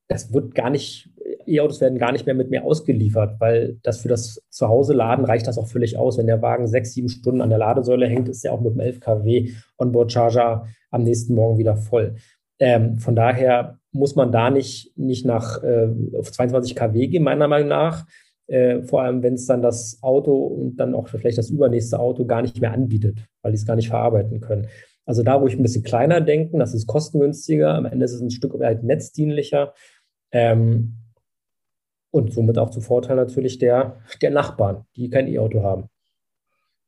das wird gar nicht E-Autos werden gar nicht mehr mit mir ausgeliefert, weil das für das Zuhause-Laden reicht das auch völlig aus. Wenn der Wagen sechs, sieben Stunden an der Ladesäule hängt, ist er auch mit dem 11 kW Onboard-Charger am nächsten Morgen wieder voll. Ähm, von daher muss man da nicht, nicht nach äh, auf 22 kW gehen, meiner Meinung nach. Äh, vor allem, wenn es dann das Auto und dann auch vielleicht das übernächste Auto gar nicht mehr anbietet, weil die es gar nicht verarbeiten können. Also da, wo ich ein bisschen kleiner denken, das ist kostengünstiger, am Ende ist es ein Stück weit netzdienlicher. Ähm, und somit auch zu Vorteil natürlich der, der Nachbarn, die kein E-Auto haben.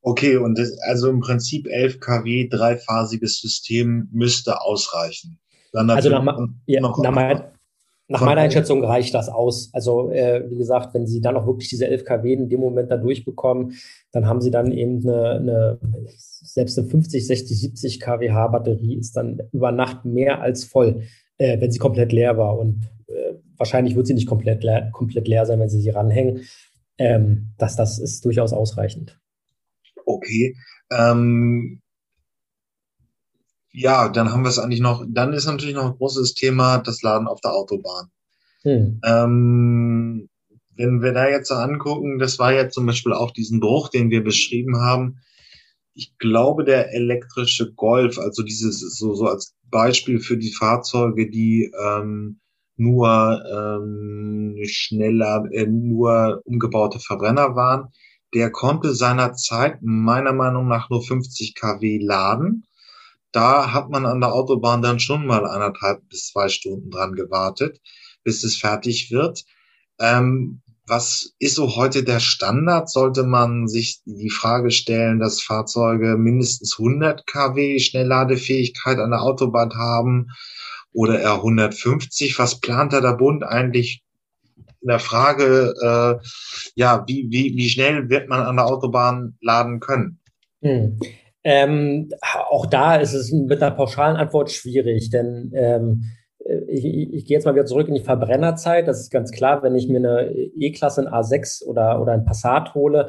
Okay, und das, also im Prinzip 11 kW dreiphasiges System müsste ausreichen. Dann also nach, ja, nach, mein, Nach meiner Einschätzung reicht das aus. Also äh, wie gesagt, wenn Sie dann auch wirklich diese 11 kW in dem Moment da durchbekommen, dann haben Sie dann eben eine, eine selbst eine 50, 60, 70 kWh Batterie ist dann über Nacht mehr als voll, äh, wenn sie komplett leer war. Und äh, wahrscheinlich wird sie nicht komplett leer, komplett leer sein, wenn Sie sie ranhängen. Ähm, das, das ist durchaus ausreichend. Okay. Ähm, ja, dann haben wir es eigentlich noch, dann ist natürlich noch ein großes Thema das Laden auf der Autobahn. Hm. Ähm, wenn wir da jetzt so angucken, das war ja zum Beispiel auch diesen Bruch, den wir beschrieben haben. Ich glaube, der elektrische Golf, also dieses so, so als Beispiel für die Fahrzeuge, die ähm, nur ähm, schneller, äh, nur umgebaute Verbrenner waren, der konnte seinerzeit meiner Meinung nach nur 50 kW laden da hat man an der Autobahn dann schon mal anderthalb bis zwei Stunden dran gewartet, bis es fertig wird. Ähm, was ist so heute der Standard? Sollte man sich die Frage stellen, dass Fahrzeuge mindestens 100 kW Schnellladefähigkeit an der Autobahn haben oder eher 150? Was plant da der Bund eigentlich in der Frage, äh, ja, wie, wie, wie schnell wird man an der Autobahn laden können? Hm. Ähm, auch da ist es mit einer pauschalen Antwort schwierig, denn ähm, ich, ich gehe jetzt mal wieder zurück in die Verbrennerzeit. Das ist ganz klar, wenn ich mir eine E-Klasse, ein A6 oder, oder ein Passat hole,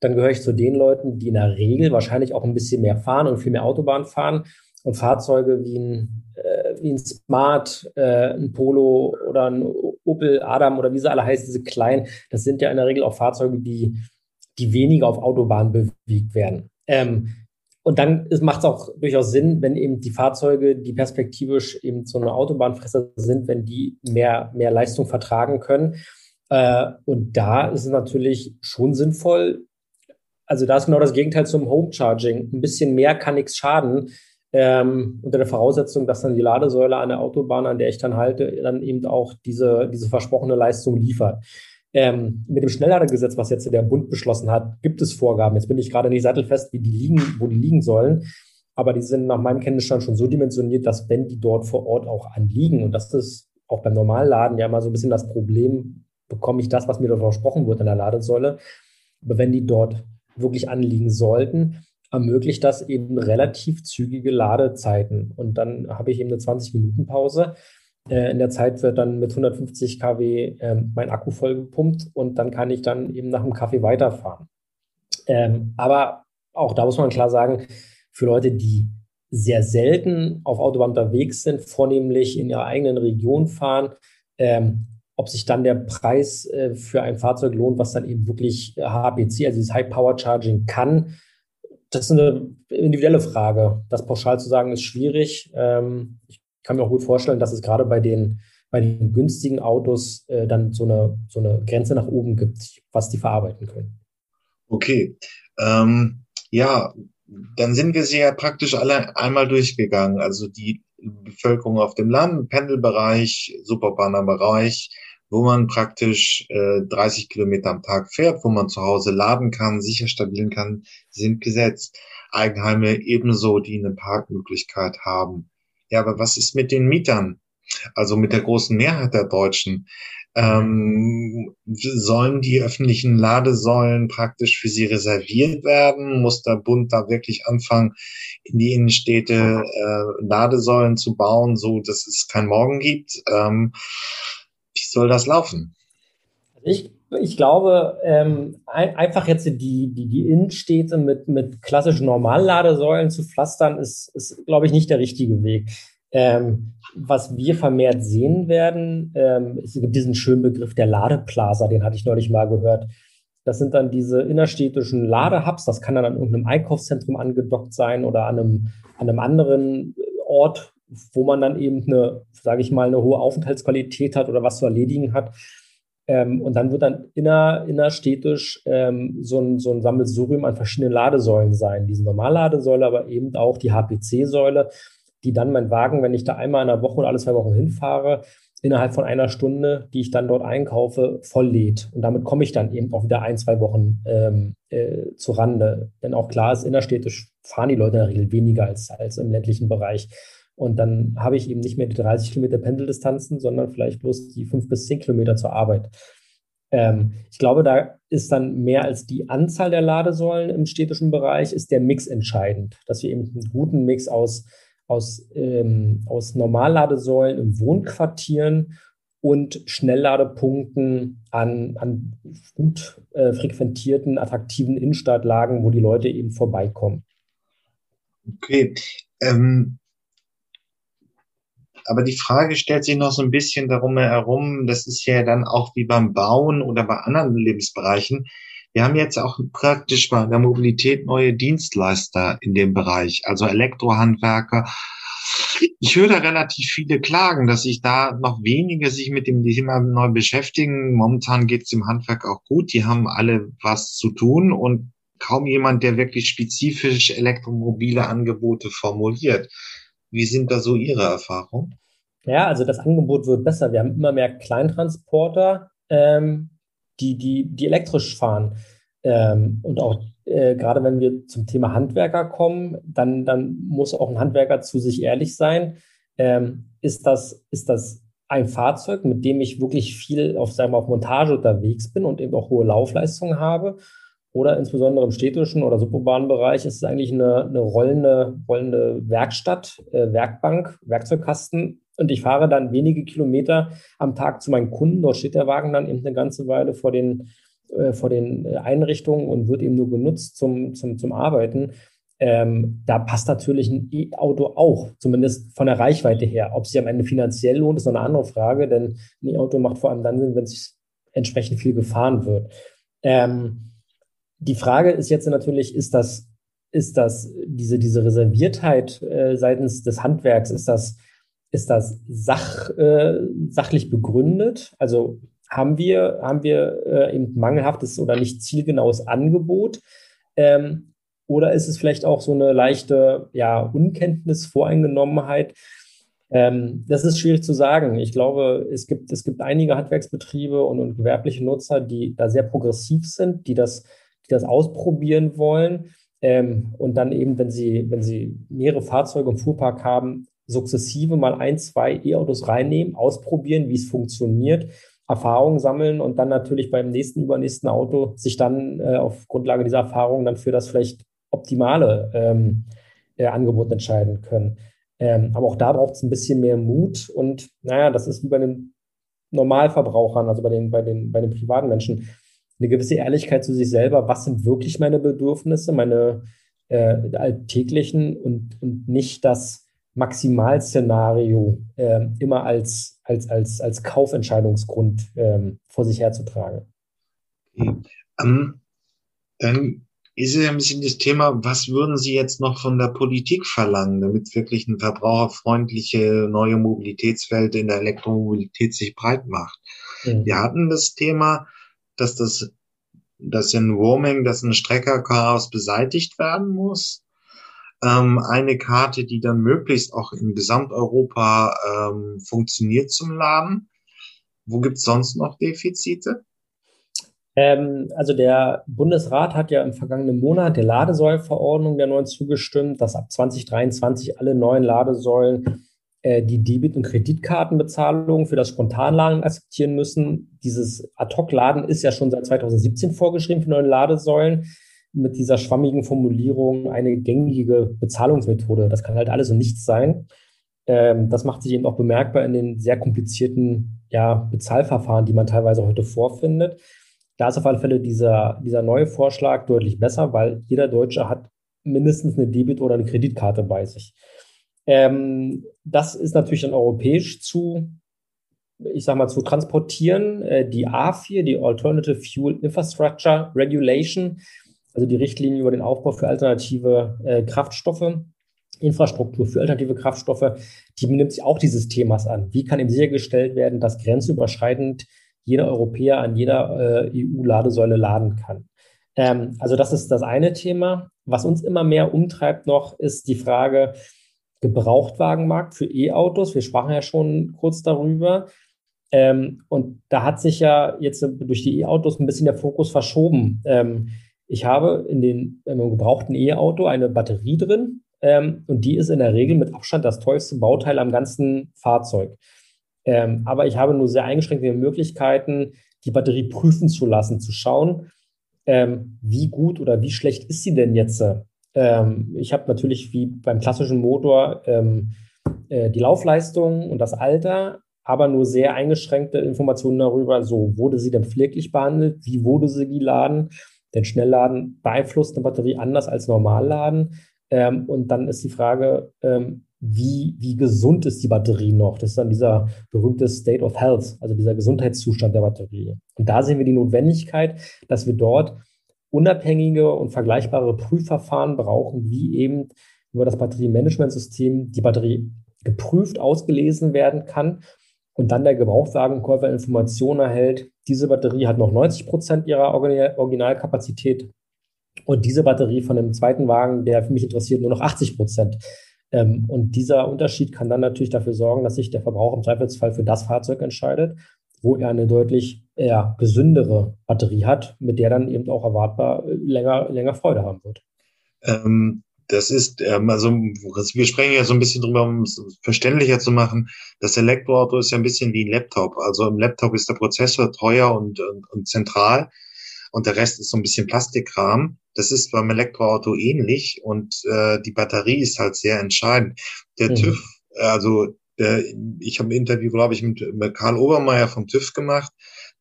dann gehöre ich zu den Leuten, die in der Regel wahrscheinlich auch ein bisschen mehr fahren und viel mehr Autobahn fahren. Und Fahrzeuge wie ein, äh, wie ein Smart, äh, ein Polo oder ein Opel Adam oder wie sie alle heißen, diese kleinen, das sind ja in der Regel auch Fahrzeuge, die, die weniger auf Autobahn bewegt werden. Ähm, und dann macht es auch durchaus Sinn, wenn eben die Fahrzeuge, die perspektivisch eben so eine Autobahnfresser sind, wenn die mehr, mehr Leistung vertragen können. Äh, und da ist es natürlich schon sinnvoll. Also da ist genau das Gegenteil zum Home Charging. Ein bisschen mehr kann nichts schaden. Ähm, unter der Voraussetzung, dass dann die Ladesäule an der Autobahn, an der ich dann halte, dann eben auch diese, diese versprochene Leistung liefert. Ähm, mit dem Schnellladegesetz, was jetzt der Bund beschlossen hat, gibt es Vorgaben. Jetzt bin ich gerade nicht sattelfest, wie die liegen, wo die liegen sollen. Aber die sind nach meinem Kenntnisstand schon so dimensioniert, dass wenn die dort vor Ort auch anliegen, und das ist auch beim Normalladen ja immer so ein bisschen das Problem, bekomme ich das, was mir dort versprochen wird in der Ladesäule. Aber wenn die dort wirklich anliegen sollten, ermöglicht das eben relativ zügige Ladezeiten. Und dann habe ich eben eine 20-Minuten-Pause äh, in der Zeit wird dann mit 150 kW ähm, mein Akku vollgepumpt und dann kann ich dann eben nach dem Kaffee weiterfahren. Ähm, aber auch da muss man klar sagen, für Leute, die sehr selten auf Autobahn unterwegs sind, vornehmlich in ihrer eigenen Region fahren, ähm, ob sich dann der Preis äh, für ein Fahrzeug lohnt, was dann eben wirklich HPC, also dieses High Power Charging kann, das ist eine individuelle Frage. Das pauschal zu sagen ist schwierig. Ähm, ich kann mir auch gut vorstellen, dass es gerade bei den, bei den günstigen Autos äh, dann so eine, so eine Grenze nach oben gibt, was die verarbeiten können. Okay. Ähm, ja, dann sind wir sie ja praktisch alle einmal durchgegangen. Also die Bevölkerung auf dem Land, Pendelbereich, Superbahnerbereich, wo man praktisch äh, 30 Kilometer am Tag fährt, wo man zu Hause laden kann, sicher stabilen kann, sind gesetzt. Eigenheime ebenso, die eine Parkmöglichkeit haben. Ja, aber was ist mit den Mietern? Also mit der großen Mehrheit der Deutschen. Ähm, sollen die öffentlichen Ladesäulen praktisch für sie reserviert werden? Muss der Bund da wirklich anfangen, in die Innenstädte äh, Ladesäulen zu bauen, so dass es kein Morgen gibt? Ähm, wie soll das laufen? Ich, ich glaube, ähm, ein, einfach jetzt die, die, die Innenstädte mit, mit klassischen Normalladesäulen zu pflastern, ist, ist glaube ich, nicht der richtige Weg. Ähm, was wir vermehrt sehen werden, ähm, es gibt diesen schönen Begriff der Ladeplaza, den hatte ich neulich mal gehört. Das sind dann diese innerstädtischen Ladehubs, das kann dann an irgendeinem Einkaufszentrum angedockt sein oder an einem, an einem anderen Ort, wo man dann eben eine, sage ich mal, eine hohe Aufenthaltsqualität hat oder was zu erledigen hat. Ähm, und dann wird dann inner, innerstädtisch ähm, so, ein, so ein Sammelsurium an verschiedenen Ladesäulen sein. Diese Normalladesäule, aber eben auch die HPC-Säule, die dann mein Wagen, wenn ich da einmal in der Woche oder alle zwei Wochen hinfahre, innerhalb von einer Stunde, die ich dann dort einkaufe, voll lädt. Und damit komme ich dann eben auch wieder ein, zwei Wochen ähm, äh, zu Rande. Denn auch klar ist, innerstädtisch fahren die Leute in der Regel weniger als, als im ländlichen Bereich. Und dann habe ich eben nicht mehr die 30 Kilometer Pendeldistanzen, sondern vielleicht bloß die fünf bis zehn Kilometer zur Arbeit. Ähm, ich glaube, da ist dann mehr als die Anzahl der Ladesäulen im städtischen Bereich, ist der Mix entscheidend, dass wir eben einen guten Mix aus, aus, ähm, aus Normalladesäulen im Wohnquartieren und Schnellladepunkten an, an gut äh, frequentierten, attraktiven Innenstadtlagen, wo die Leute eben vorbeikommen. Okay. Ähm, aber die Frage stellt sich noch so ein bisschen darum herum, das ist ja dann auch wie beim Bauen oder bei anderen Lebensbereichen. Wir haben jetzt auch praktisch bei der Mobilität neue Dienstleister in dem Bereich, also Elektrohandwerker. Ich höre da relativ viele Klagen, dass sich da noch wenige sich mit dem Thema neu beschäftigen. Momentan geht es dem Handwerk auch gut. Die haben alle was zu tun und kaum jemand, der wirklich spezifisch elektromobile Angebote formuliert. Wie sind da so Ihre Erfahrungen? Ja, also das Angebot wird besser. Wir haben immer mehr Kleintransporter, ähm, die, die, die elektrisch fahren. Ähm, und auch äh, gerade wenn wir zum Thema Handwerker kommen, dann, dann muss auch ein Handwerker zu sich ehrlich sein. Ähm, ist, das, ist das ein Fahrzeug, mit dem ich wirklich viel auf, sagen wir, auf Montage unterwegs bin und eben auch hohe Laufleistungen habe? Oder insbesondere im städtischen oder suburbanen Bereich ist es eigentlich eine, eine rollende, rollende Werkstatt, äh, Werkbank, Werkzeugkasten. Und ich fahre dann wenige Kilometer am Tag zu meinen Kunden. Dort steht der Wagen dann eben eine ganze Weile vor den, äh, vor den Einrichtungen und wird eben nur genutzt zum, zum, zum Arbeiten. Ähm, da passt natürlich ein E-Auto auch, zumindest von der Reichweite her. Ob es sich am Ende finanziell lohnt, ist noch eine andere Frage, denn ein E-Auto macht vor allem dann Sinn, wenn es entsprechend viel gefahren wird. Ähm, die Frage ist jetzt natürlich, ist das, ist das diese, diese Reserviertheit äh, seitens des Handwerks, ist das, ist das sach, äh, sachlich begründet? Also haben wir, haben wir äh, eben mangelhaftes oder nicht zielgenaues Angebot? Ähm, oder ist es vielleicht auch so eine leichte ja, Unkenntnis, Voreingenommenheit? Ähm, das ist schwierig zu sagen. Ich glaube, es gibt, es gibt einige Handwerksbetriebe und, und gewerbliche Nutzer, die da sehr progressiv sind, die das die das ausprobieren wollen ähm, und dann eben, wenn sie, wenn sie mehrere Fahrzeuge im Fuhrpark haben, sukzessive mal ein, zwei E-Autos reinnehmen, ausprobieren, wie es funktioniert, Erfahrungen sammeln und dann natürlich beim nächsten, übernächsten Auto sich dann äh, auf Grundlage dieser Erfahrungen dann für das vielleicht optimale ähm, äh, Angebot entscheiden können. Ähm, aber auch da braucht es ein bisschen mehr Mut und naja, das ist wie bei den Normalverbrauchern, also bei den, bei den, bei den privaten Menschen eine gewisse Ehrlichkeit zu sich selber, was sind wirklich meine Bedürfnisse, meine äh, alltäglichen und, und nicht das Maximalszenario äh, immer als, als, als, als Kaufentscheidungsgrund äh, vor sich herzutragen. Okay. Um, dann ist es ein bisschen das Thema, was würden Sie jetzt noch von der Politik verlangen, damit wirklich ein verbraucherfreundliche neue Mobilitätswelt in der Elektromobilität sich breit macht? Mhm. Wir hatten das Thema, dass das, dass in Roaming, dass ein Streckerchaos beseitigt werden muss. Ähm, eine Karte, die dann möglichst auch in Gesamteuropa ähm, funktioniert zum Laden. Wo gibt's sonst noch Defizite? Ähm, also der Bundesrat hat ja im vergangenen Monat der Ladesäulenverordnung der neuen zugestimmt, dass ab 2023 alle neuen Ladesäulen die Debit- und Kreditkartenbezahlung für das Spontanladen akzeptieren müssen. Dieses Ad-Hoc-Laden ist ja schon seit 2017 vorgeschrieben für neue Ladesäulen mit dieser schwammigen Formulierung eine gängige Bezahlungsmethode. Das kann halt alles und nichts sein. Ähm, das macht sich eben auch bemerkbar in den sehr komplizierten ja, Bezahlverfahren, die man teilweise heute vorfindet. Da ist auf alle Fälle dieser, dieser neue Vorschlag deutlich besser, weil jeder Deutsche hat mindestens eine Debit- oder eine Kreditkarte bei sich. Ähm, das ist natürlich dann europäisch zu, ich sag mal, zu transportieren. Äh, die A4, die Alternative Fuel Infrastructure Regulation, also die Richtlinie über den Aufbau für alternative äh, Kraftstoffe, Infrastruktur für alternative Kraftstoffe, die nimmt sich auch dieses Themas an. Wie kann eben sichergestellt werden, dass grenzüberschreitend jeder Europäer an jeder äh, EU-Ladesäule laden kann? Ähm, also das ist das eine Thema. Was uns immer mehr umtreibt noch, ist die Frage, Gebrauchtwagenmarkt für E-Autos. Wir sprachen ja schon kurz darüber. Ähm, und da hat sich ja jetzt durch die E-Autos ein bisschen der Fokus verschoben. Ähm, ich habe in, einem gebrauchten E-Auto eine Batterie drin ähm, und die ist in der Regel mit Abstand das teuerste Bauteil am ganzen Fahrzeug. Ähm, aber ich habe nur sehr eingeschränkte Möglichkeiten, die Batterie prüfen zu lassen, zu schauen, ähm, wie gut oder wie schlecht ist sie denn jetzt? Ähm, ich habe natürlich wie beim klassischen Motor ähm, äh, die Laufleistung und das Alter, aber nur sehr eingeschränkte Informationen darüber, so wurde sie denn pfleglich behandelt, wie wurde sie geladen, denn Schnellladen beeinflusst eine Batterie anders als Normalladen. Ähm, und dann ist die Frage, ähm, wie, wie gesund ist die Batterie noch? Das ist dann dieser berühmte State of Health, also dieser Gesundheitszustand der Batterie. Und da sehen wir die Notwendigkeit, dass wir dort unabhängige und vergleichbare Prüfverfahren brauchen, wie eben über das Batteriemanagementsystem die Batterie geprüft, ausgelesen werden kann. Und dann der Gebrauchtwagenkäufer Informationen erhält, diese Batterie hat noch 90 Prozent ihrer Originalkapazität. Und diese Batterie von dem zweiten Wagen, der für mich interessiert, nur noch 80 Prozent. Ähm, und dieser Unterschied kann dann natürlich dafür sorgen, dass sich der Verbraucher im Zweifelsfall für das Fahrzeug entscheidet, wo er eine deutlich eher gesündere Batterie hat, mit der dann eben auch erwartbar äh, länger, länger Freude haben wird. Ähm, das ist, ähm, also wir sprechen ja so ein bisschen drüber, um es verständlicher zu machen. Das Elektroauto ist ja ein bisschen wie ein Laptop. Also im Laptop ist der Prozessor teuer und, und, und zentral und der Rest ist so ein bisschen Plastikkram. Das ist beim Elektroauto ähnlich und äh, die Batterie ist halt sehr entscheidend. Der mhm. TÜV, also der, ich habe ein Interview, glaube ich, mit, mit Karl Obermeier vom TÜV gemacht.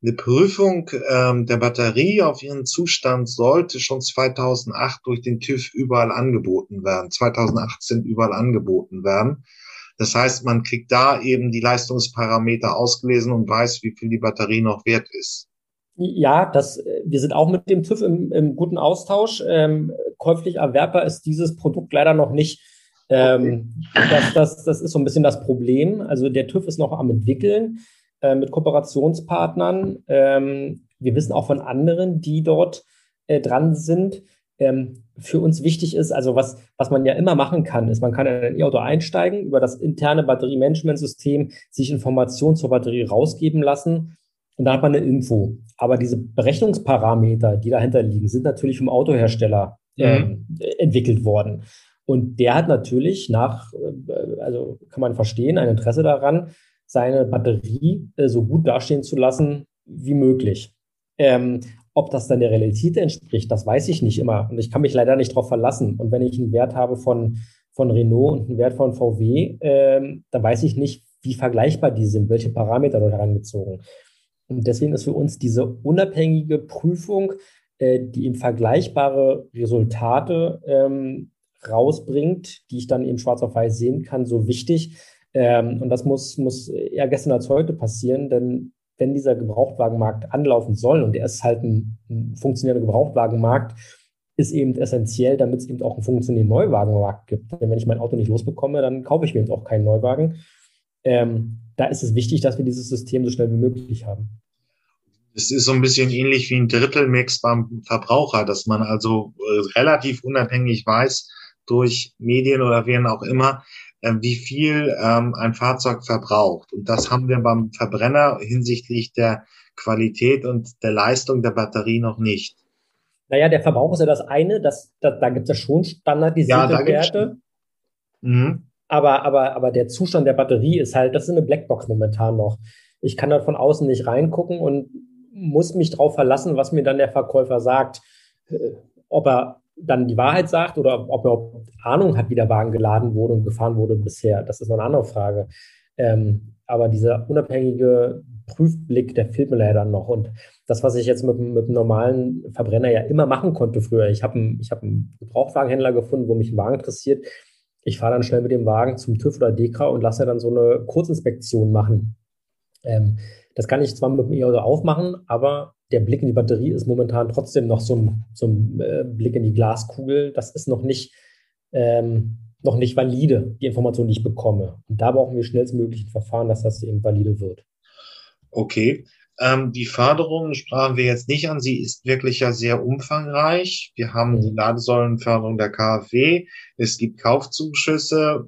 Eine Prüfung ähm, der Batterie auf ihren Zustand sollte schon 2008 durch den TÜV überall angeboten werden, 2018 überall angeboten werden. Das heißt, man kriegt da eben die Leistungsparameter ausgelesen und weiß, wie viel die Batterie noch wert ist. Ja, das, wir sind auch mit dem TÜV im, im guten Austausch. Ähm, käuflich erwerbbar ist dieses Produkt leider noch nicht. Ähm, das, das, das ist so ein bisschen das Problem. Also der TÜV ist noch am entwickeln äh, mit Kooperationspartnern. Ähm, wir wissen auch von anderen, die dort äh, dran sind. Ähm, für uns wichtig ist, also was, was man ja immer machen kann, ist, man kann in ein E-Auto einsteigen, über das interne Batteriemanagementsystem sich Informationen zur Batterie rausgeben lassen und da hat man eine Info. Aber diese Berechnungsparameter, die dahinter liegen, sind natürlich vom Autohersteller mhm. entwickelt worden. Und der hat natürlich nach, äh, also kann man verstehen, ein Interesse daran, seine Batterie äh, so gut dastehen zu lassen wie möglich. Ähm, ob das dann der Realität entspricht, das weiß ich nicht immer. Und ich kann mich leider nicht darauf verlassen. Und wenn ich einen Wert habe von, von Renault und einen Wert von VW, ähm, dann weiß ich nicht, wie vergleichbar die sind, welche Parameter dort herangezogen. Und deswegen ist für uns diese unabhängige Prüfung, äh, die eben vergleichbare Resultate ähm, rausbringt, die ich dann eben schwarz auf weiß sehen kann, so wichtig. Ähm, und das muss, muss eher gestern als heute passieren, denn wenn dieser Gebrauchtwagenmarkt anlaufen soll, und er ist halt ein, ein funktionierender Gebrauchtwagenmarkt, ist eben essentiell, damit es eben auch einen funktionierenden Neuwagenmarkt gibt. Denn wenn ich mein Auto nicht losbekomme, dann kaufe ich mir eben auch keinen Neuwagen. Ähm, da ist es wichtig, dass wir dieses System so schnell wie möglich haben. Es ist so ein bisschen ähnlich wie ein Drittelmix beim Verbraucher, dass man also äh, relativ unabhängig weiß durch Medien oder wen auch immer, äh, wie viel ähm, ein Fahrzeug verbraucht. Und das haben wir beim Verbrenner hinsichtlich der Qualität und der Leistung der Batterie noch nicht. Naja, der Verbrauch ist ja das eine, das, da, da gibt es ja schon standardisierte ja, Werte. Mhm. Aber, aber, aber der Zustand der Batterie ist halt, das ist eine Blackbox momentan noch. Ich kann da von außen nicht reingucken und muss mich darauf verlassen, was mir dann der Verkäufer sagt. Äh, ob er dann die Wahrheit sagt oder ob er Ahnung hat, wie der Wagen geladen wurde und gefahren wurde bisher. Das ist noch eine andere Frage. Ähm, aber dieser unabhängige Prüfblick, der fehlt mir leider noch. Und das, was ich jetzt mit, mit einem normalen Verbrenner ja immer machen konnte früher, ich habe einen, hab einen Gebrauchtwagenhändler gefunden, wo mich ein Wagen interessiert, ich fahre dann schnell mit dem Wagen zum TÜV oder DEKRA und lasse dann so eine Kurzinspektion machen. Ähm, das kann ich zwar mit dem E-Auto aufmachen, aber der Blick in die Batterie ist momentan trotzdem noch so ein, so ein äh, Blick in die Glaskugel. Das ist noch nicht, ähm, noch nicht valide, die Information, die ich bekomme. Und da brauchen wir schnellstmöglich ein Verfahren, dass das eben valide wird. Okay. Ähm, die Förderung sprachen wir jetzt nicht an. Sie ist wirklich ja sehr umfangreich. Wir haben mhm. die Ladesäulenförderung der KfW. Es gibt Kaufzuschüsse.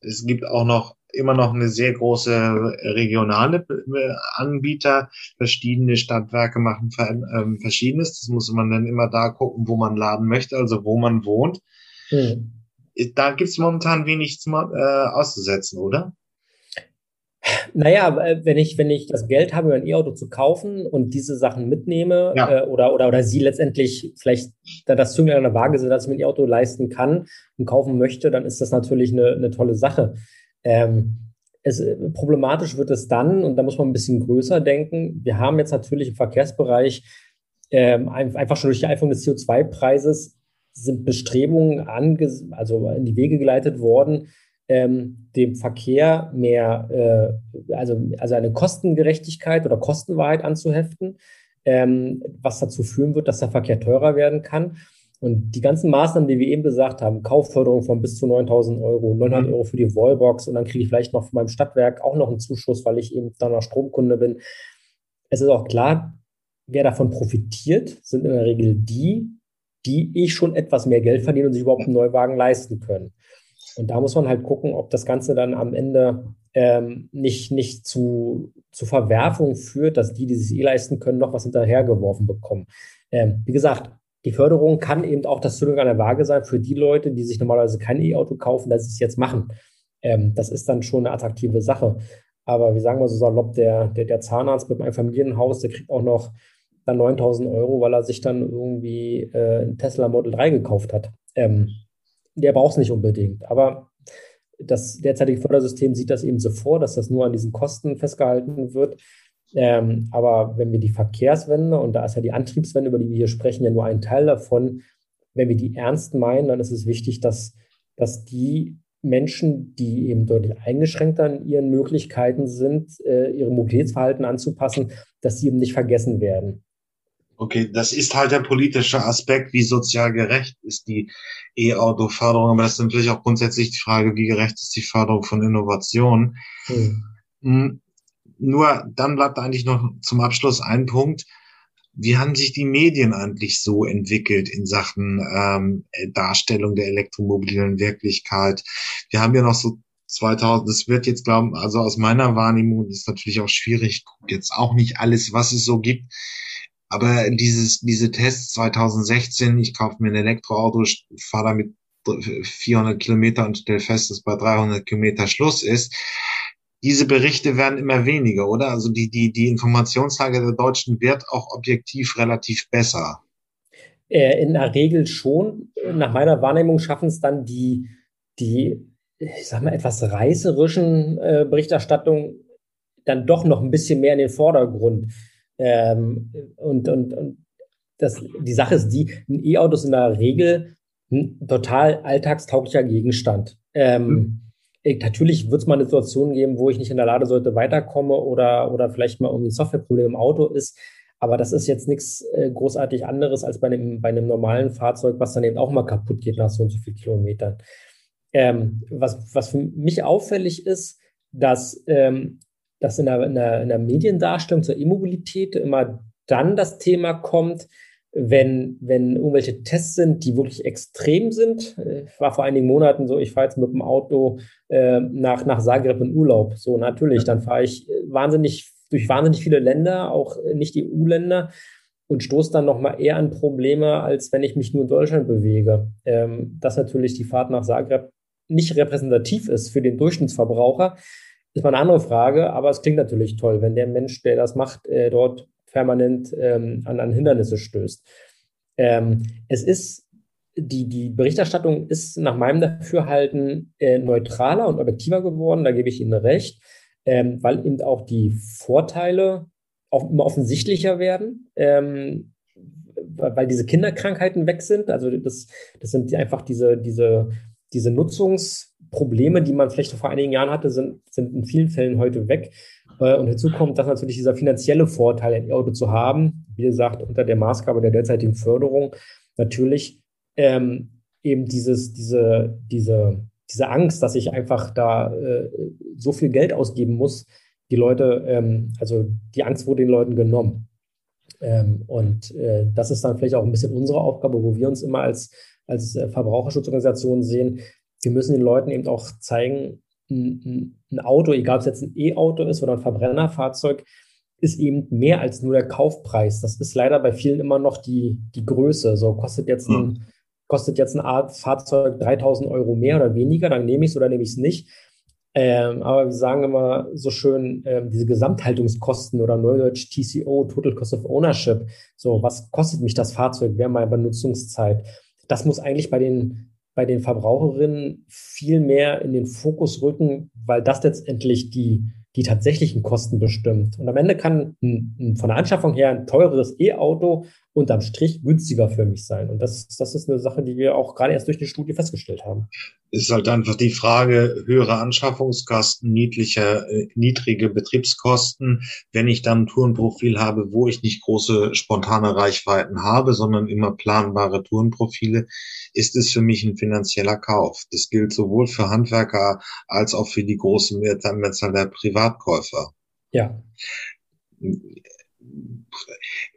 Es gibt auch noch immer noch eine sehr große regionale Anbieter. Verschiedene Stadtwerke machen ähm, Verschiedenes. Das muss man dann immer da gucken, wo man laden möchte, also wo man wohnt. Mhm. da gibt es momentan wenig zum, äh, auszusetzen, oder? Naja, wenn ich, wenn ich das Geld habe, ein E-Auto zu kaufen und diese Sachen mitnehme ja. äh, oder, oder, oder sie letztendlich vielleicht da das Zünglein an der Waage sind, dass ich mir ein E-Auto leisten kann und kaufen möchte, dann ist das natürlich eine, eine tolle Sache. Ähm, es, problematisch wird es dann, und da muss man ein bisschen größer denken. Wir haben jetzt natürlich im Verkehrsbereich ähm, einfach schon durch die Einführung des CO2-Preises sind Bestrebungen also in die Wege geleitet worden, ähm, dem Verkehr mehr, äh, also, also eine Kostengerechtigkeit oder Kostenwahrheit anzuheften, ähm, was dazu führen wird, dass der Verkehr teurer werden kann. Und die ganzen Maßnahmen, die wir eben gesagt haben, Kaufförderung von bis zu 9000 Euro, 900 mhm. Euro für die Wallbox und dann kriege ich vielleicht noch von meinem Stadtwerk auch noch einen Zuschuss, weil ich eben dann noch Stromkunde bin. Es ist auch klar, wer davon profitiert, sind in der Regel die, die ich schon etwas mehr Geld verdienen und sich überhaupt einen Neuwagen leisten können. Und da muss man halt gucken, ob das Ganze dann am Ende ähm, nicht, nicht zu, zu Verwerfungen führt, dass die, die sich eh leisten können, noch was hinterhergeworfen bekommen. Ähm, wie gesagt, die Förderung kann eben auch das Zündung an der Waage sein für die Leute, die sich normalerweise kein E-Auto kaufen, dass sie es jetzt machen. Ähm, das ist dann schon eine attraktive Sache. Aber wie sagen wir so salopp, der, der, der Zahnarzt mit einem Familienhaus, der kriegt auch noch dann 9000 Euro, weil er sich dann irgendwie äh, ein Tesla Model 3 gekauft hat. Ähm, der braucht es nicht unbedingt. Aber das derzeitige Fördersystem sieht das eben so vor, dass das nur an diesen Kosten festgehalten wird. Ähm, aber wenn wir die Verkehrswende, und da ist ja die Antriebswende, über die wir hier sprechen, ja nur ein Teil davon, wenn wir die ernst meinen, dann ist es wichtig, dass, dass die Menschen, die eben deutlich eingeschränkter in ihren Möglichkeiten sind, äh, ihre Mobilitätsverhalten anzupassen, dass sie eben nicht vergessen werden. Okay, das ist halt der politische Aspekt, wie sozial gerecht ist die E-Auto-Förderung, aber das ist natürlich auch grundsätzlich die Frage, wie gerecht ist die Förderung von Innovation. Hm. Nur dann bleibt eigentlich noch zum Abschluss ein Punkt. Wie haben sich die Medien eigentlich so entwickelt in Sachen ähm, Darstellung der elektromobilen Wirklichkeit? Wir haben ja noch so 2000, das wird jetzt glauben, also aus meiner Wahrnehmung ist natürlich auch schwierig, jetzt auch nicht alles, was es so gibt, aber dieses, diese Tests 2016, ich kaufe mir ein Elektroauto, fahre damit 400 Kilometer und stelle fest, dass bei 300 Kilometer Schluss ist. Diese Berichte werden immer weniger, oder? Also die, die, die Informationslage der Deutschen wird auch objektiv relativ besser. Äh, in der Regel schon. Nach meiner Wahrnehmung schaffen es dann die, die, ich sag mal, etwas reißerischen äh, Berichterstattungen dann doch noch ein bisschen mehr in den Vordergrund. Ähm, und, und, und das, die Sache ist die, ein E-Auto ist in der Regel ein total alltagstauglicher Gegenstand. Ähm, mhm. Ich, natürlich wird es mal eine Situation geben, wo ich nicht in der Ladesäule weiterkomme oder, oder vielleicht mal irgendwie ein Softwareproblem im Auto ist. Aber das ist jetzt nichts äh, großartig anderes als bei einem, bei einem normalen Fahrzeug, was dann eben auch mal kaputt geht nach so und so vielen Kilometern. Ähm, was, was für mich auffällig ist, dass ähm, dass in der, in der, in der Mediendarstellung zur E-Mobilität immer dann das Thema kommt, wenn, wenn irgendwelche Tests sind, die wirklich extrem sind. Ich war vor einigen Monaten so, ich fahre jetzt mit dem Auto äh, nach, nach Zagreb in Urlaub. So, natürlich, dann fahre ich wahnsinnig durch wahnsinnig viele Länder, auch nicht die EU-Länder, und stoße dann nochmal eher an Probleme, als wenn ich mich nur in Deutschland bewege. Ähm, dass natürlich die Fahrt nach Zagreb nicht repräsentativ ist für den Durchschnittsverbraucher, ist mal eine andere Frage, aber es klingt natürlich toll, wenn der Mensch, der das macht, äh, dort permanent ähm, an, an Hindernisse stößt. Ähm, es ist, die, die Berichterstattung ist nach meinem Dafürhalten äh, neutraler und objektiver geworden, da gebe ich Ihnen recht, ähm, weil eben auch die Vorteile auch immer offensichtlicher werden. Ähm, weil diese Kinderkrankheiten weg sind. Also das, das sind einfach diese, diese, diese Nutzungs- Probleme, die man vielleicht vor einigen Jahren hatte, sind, sind in vielen Fällen heute weg. Äh, und hinzu kommt, dass natürlich dieser finanzielle Vorteil, ein E-Auto zu haben, wie gesagt, unter der Maßgabe der derzeitigen Förderung, natürlich ähm, eben dieses, diese, diese, diese Angst, dass ich einfach da äh, so viel Geld ausgeben muss, die Leute, ähm, also die Angst wurde den Leuten genommen. Ähm, und äh, das ist dann vielleicht auch ein bisschen unsere Aufgabe, wo wir uns immer als, als äh, Verbraucherschutzorganisation sehen, wir müssen den Leuten eben auch zeigen, ein, ein Auto, egal ob es jetzt ein E-Auto ist oder ein Verbrennerfahrzeug, ist eben mehr als nur der Kaufpreis. Das ist leider bei vielen immer noch die, die Größe. So kostet jetzt ein, kostet jetzt ein Art Fahrzeug 3000 Euro mehr oder weniger, dann nehme ich es oder nehme ich es nicht. Ähm, aber wir sagen immer so schön, ähm, diese Gesamthaltungskosten oder Neudeutsch TCO, Total Cost of Ownership, so was kostet mich das Fahrzeug während meiner Benutzungszeit? Das muss eigentlich bei den, bei den Verbraucherinnen viel mehr in den Fokus rücken, weil das letztendlich die, die tatsächlichen Kosten bestimmt. Und am Ende kann ein, ein, von der Anschaffung her ein teureres E-Auto unterm Strich günstiger für mich sein. Und das, das ist eine Sache, die wir auch gerade erst durch die Studie festgestellt haben. Es ist halt einfach die Frage, höhere Anschaffungskosten, niedliche, äh, niedrige Betriebskosten. Wenn ich dann ein Tourenprofil habe, wo ich nicht große spontane Reichweiten habe, sondern immer planbare Tourenprofile, ist es für mich ein finanzieller Kauf. Das gilt sowohl für Handwerker als auch für die großen Mehrzahl der Privatkäufer. Ja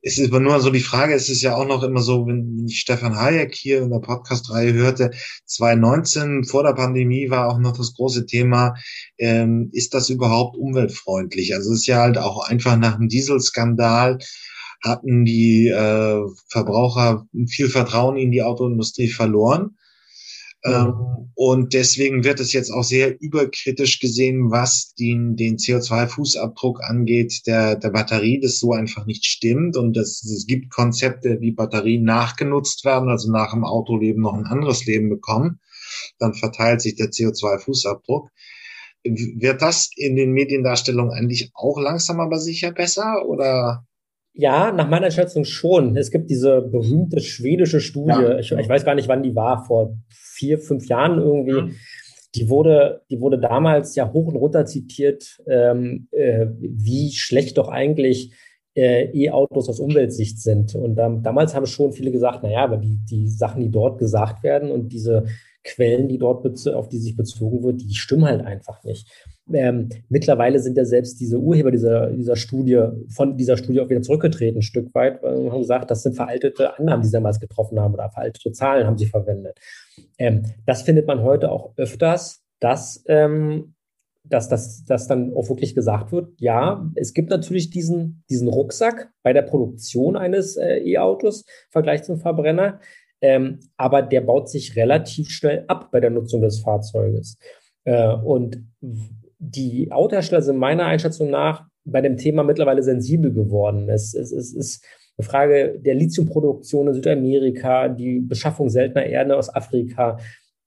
es ist aber nur so die Frage, es ist ja auch noch immer so, wenn ich Stefan Hayek hier in der Podcast-Reihe hörte, 2019 vor der Pandemie war auch noch das große Thema, ähm, ist das überhaupt umweltfreundlich? Also es ist ja halt auch einfach nach dem Dieselskandal hatten die äh, Verbraucher viel Vertrauen in die Autoindustrie verloren. Ähm, und deswegen wird es jetzt auch sehr überkritisch gesehen, was den, den CO2-Fußabdruck angeht der, der Batterie, das so einfach nicht stimmt. Und das, es gibt Konzepte, wie Batterien nachgenutzt werden, also nach dem Autoleben noch ein anderes Leben bekommen. Dann verteilt sich der CO2-Fußabdruck. Wird das in den Mediendarstellungen eigentlich auch langsam aber sicher besser oder? Ja, nach meiner Schätzung schon. Es gibt diese berühmte schwedische Studie, ja. ich, ich, weiß gar nicht, wann die war, vor vier, fünf Jahren irgendwie. Mhm. Die wurde, die wurde damals ja hoch und runter zitiert, ähm, äh, wie schlecht doch eigentlich äh, E-Autos aus Umweltsicht sind. Und ähm, damals haben schon viele gesagt, naja, aber die, die Sachen, die dort gesagt werden und diese Quellen, die dort auf die sich bezogen wird, die stimmen halt einfach nicht. Ähm, mittlerweile sind ja selbst diese Urheber dieser, dieser Studie, von dieser Studie auch wieder zurückgetreten, ein Stück weit, und haben gesagt, das sind veraltete Annahmen, die sie damals getroffen haben oder veraltete Zahlen haben sie verwendet. Ähm, das findet man heute auch öfters, dass, ähm, dass, dass, dass dann auch wirklich gesagt wird, ja, es gibt natürlich diesen, diesen Rucksack bei der Produktion eines äh, E-Autos im Vergleich zum Verbrenner, ähm, aber der baut sich relativ schnell ab bei der Nutzung des Fahrzeuges. Äh, und die Autohersteller sind meiner Einschätzung nach bei dem Thema mittlerweile sensibel geworden. Es, es, es ist eine Frage der Lithiumproduktion in Südamerika, die Beschaffung seltener Erde aus Afrika,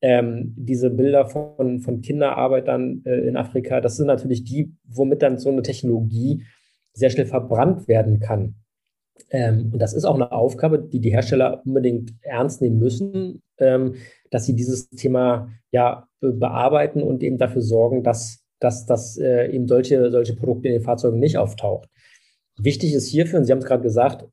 ähm, diese Bilder von, von Kinderarbeitern äh, in Afrika, das sind natürlich die, womit dann so eine Technologie sehr schnell verbrannt werden kann. Ähm, und das ist auch eine Aufgabe, die die Hersteller unbedingt ernst nehmen müssen, ähm, dass sie dieses Thema ja bearbeiten und eben dafür sorgen, dass dass, dass äh, eben solche, solche Produkte in den Fahrzeugen nicht auftaucht. Wichtig ist hierfür, und Sie haben es gerade gesagt,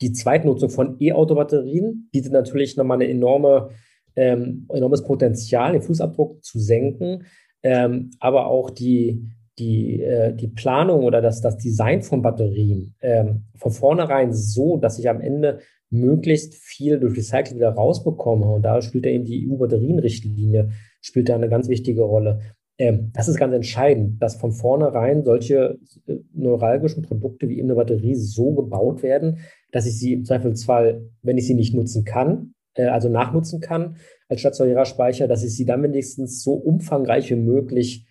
die Zweitnutzung von E-Auto-Batterien bietet natürlich nochmal eine enorme, ähm, enormes Potenzial, den Fußabdruck zu senken, ähm, aber auch die, die, äh, die Planung oder das, das Design von Batterien ähm, von vornherein so, dass ich am Ende möglichst viel durch Recycling wieder rausbekomme. Und da spielt ja eben die EU-Batterienrichtlinie spielt da eine ganz wichtige Rolle. Ähm, das ist ganz entscheidend, dass von vornherein solche äh, neuralgischen Produkte wie eben eine Batterie so gebaut werden, dass ich sie im Zweifelsfall, wenn ich sie nicht nutzen kann, äh, also nachnutzen kann als stationärer Speicher, dass ich sie dann wenigstens so umfangreich wie möglich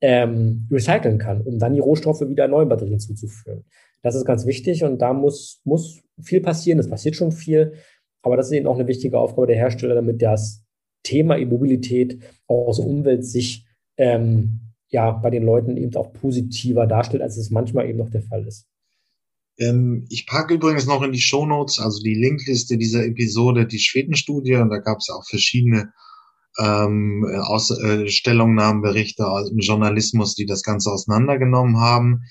ähm, recyceln kann, um dann die Rohstoffe wieder neuen Batterien zuzuführen. Das ist ganz wichtig und da muss, muss viel passieren. Es passiert schon viel, aber das ist eben auch eine wichtige Aufgabe der Hersteller, damit das Thema E-Mobilität aus Umweltsicht ähm, ja, bei den Leuten eben auch positiver darstellt, als es manchmal eben noch der Fall ist. Ähm, ich packe übrigens noch in die Shownotes, also die Linkliste dieser Episode, die Schwedenstudie, und da gab es auch verschiedene ähm, Aus äh, Stellungnahmen, Berichte im Journalismus, die das Ganze auseinandergenommen haben.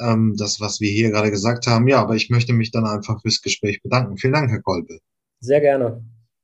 Ähm, das, was wir hier gerade gesagt haben. Ja, aber ich möchte mich dann einfach fürs Gespräch bedanken. Vielen Dank, Herr Kolbe. Sehr gerne.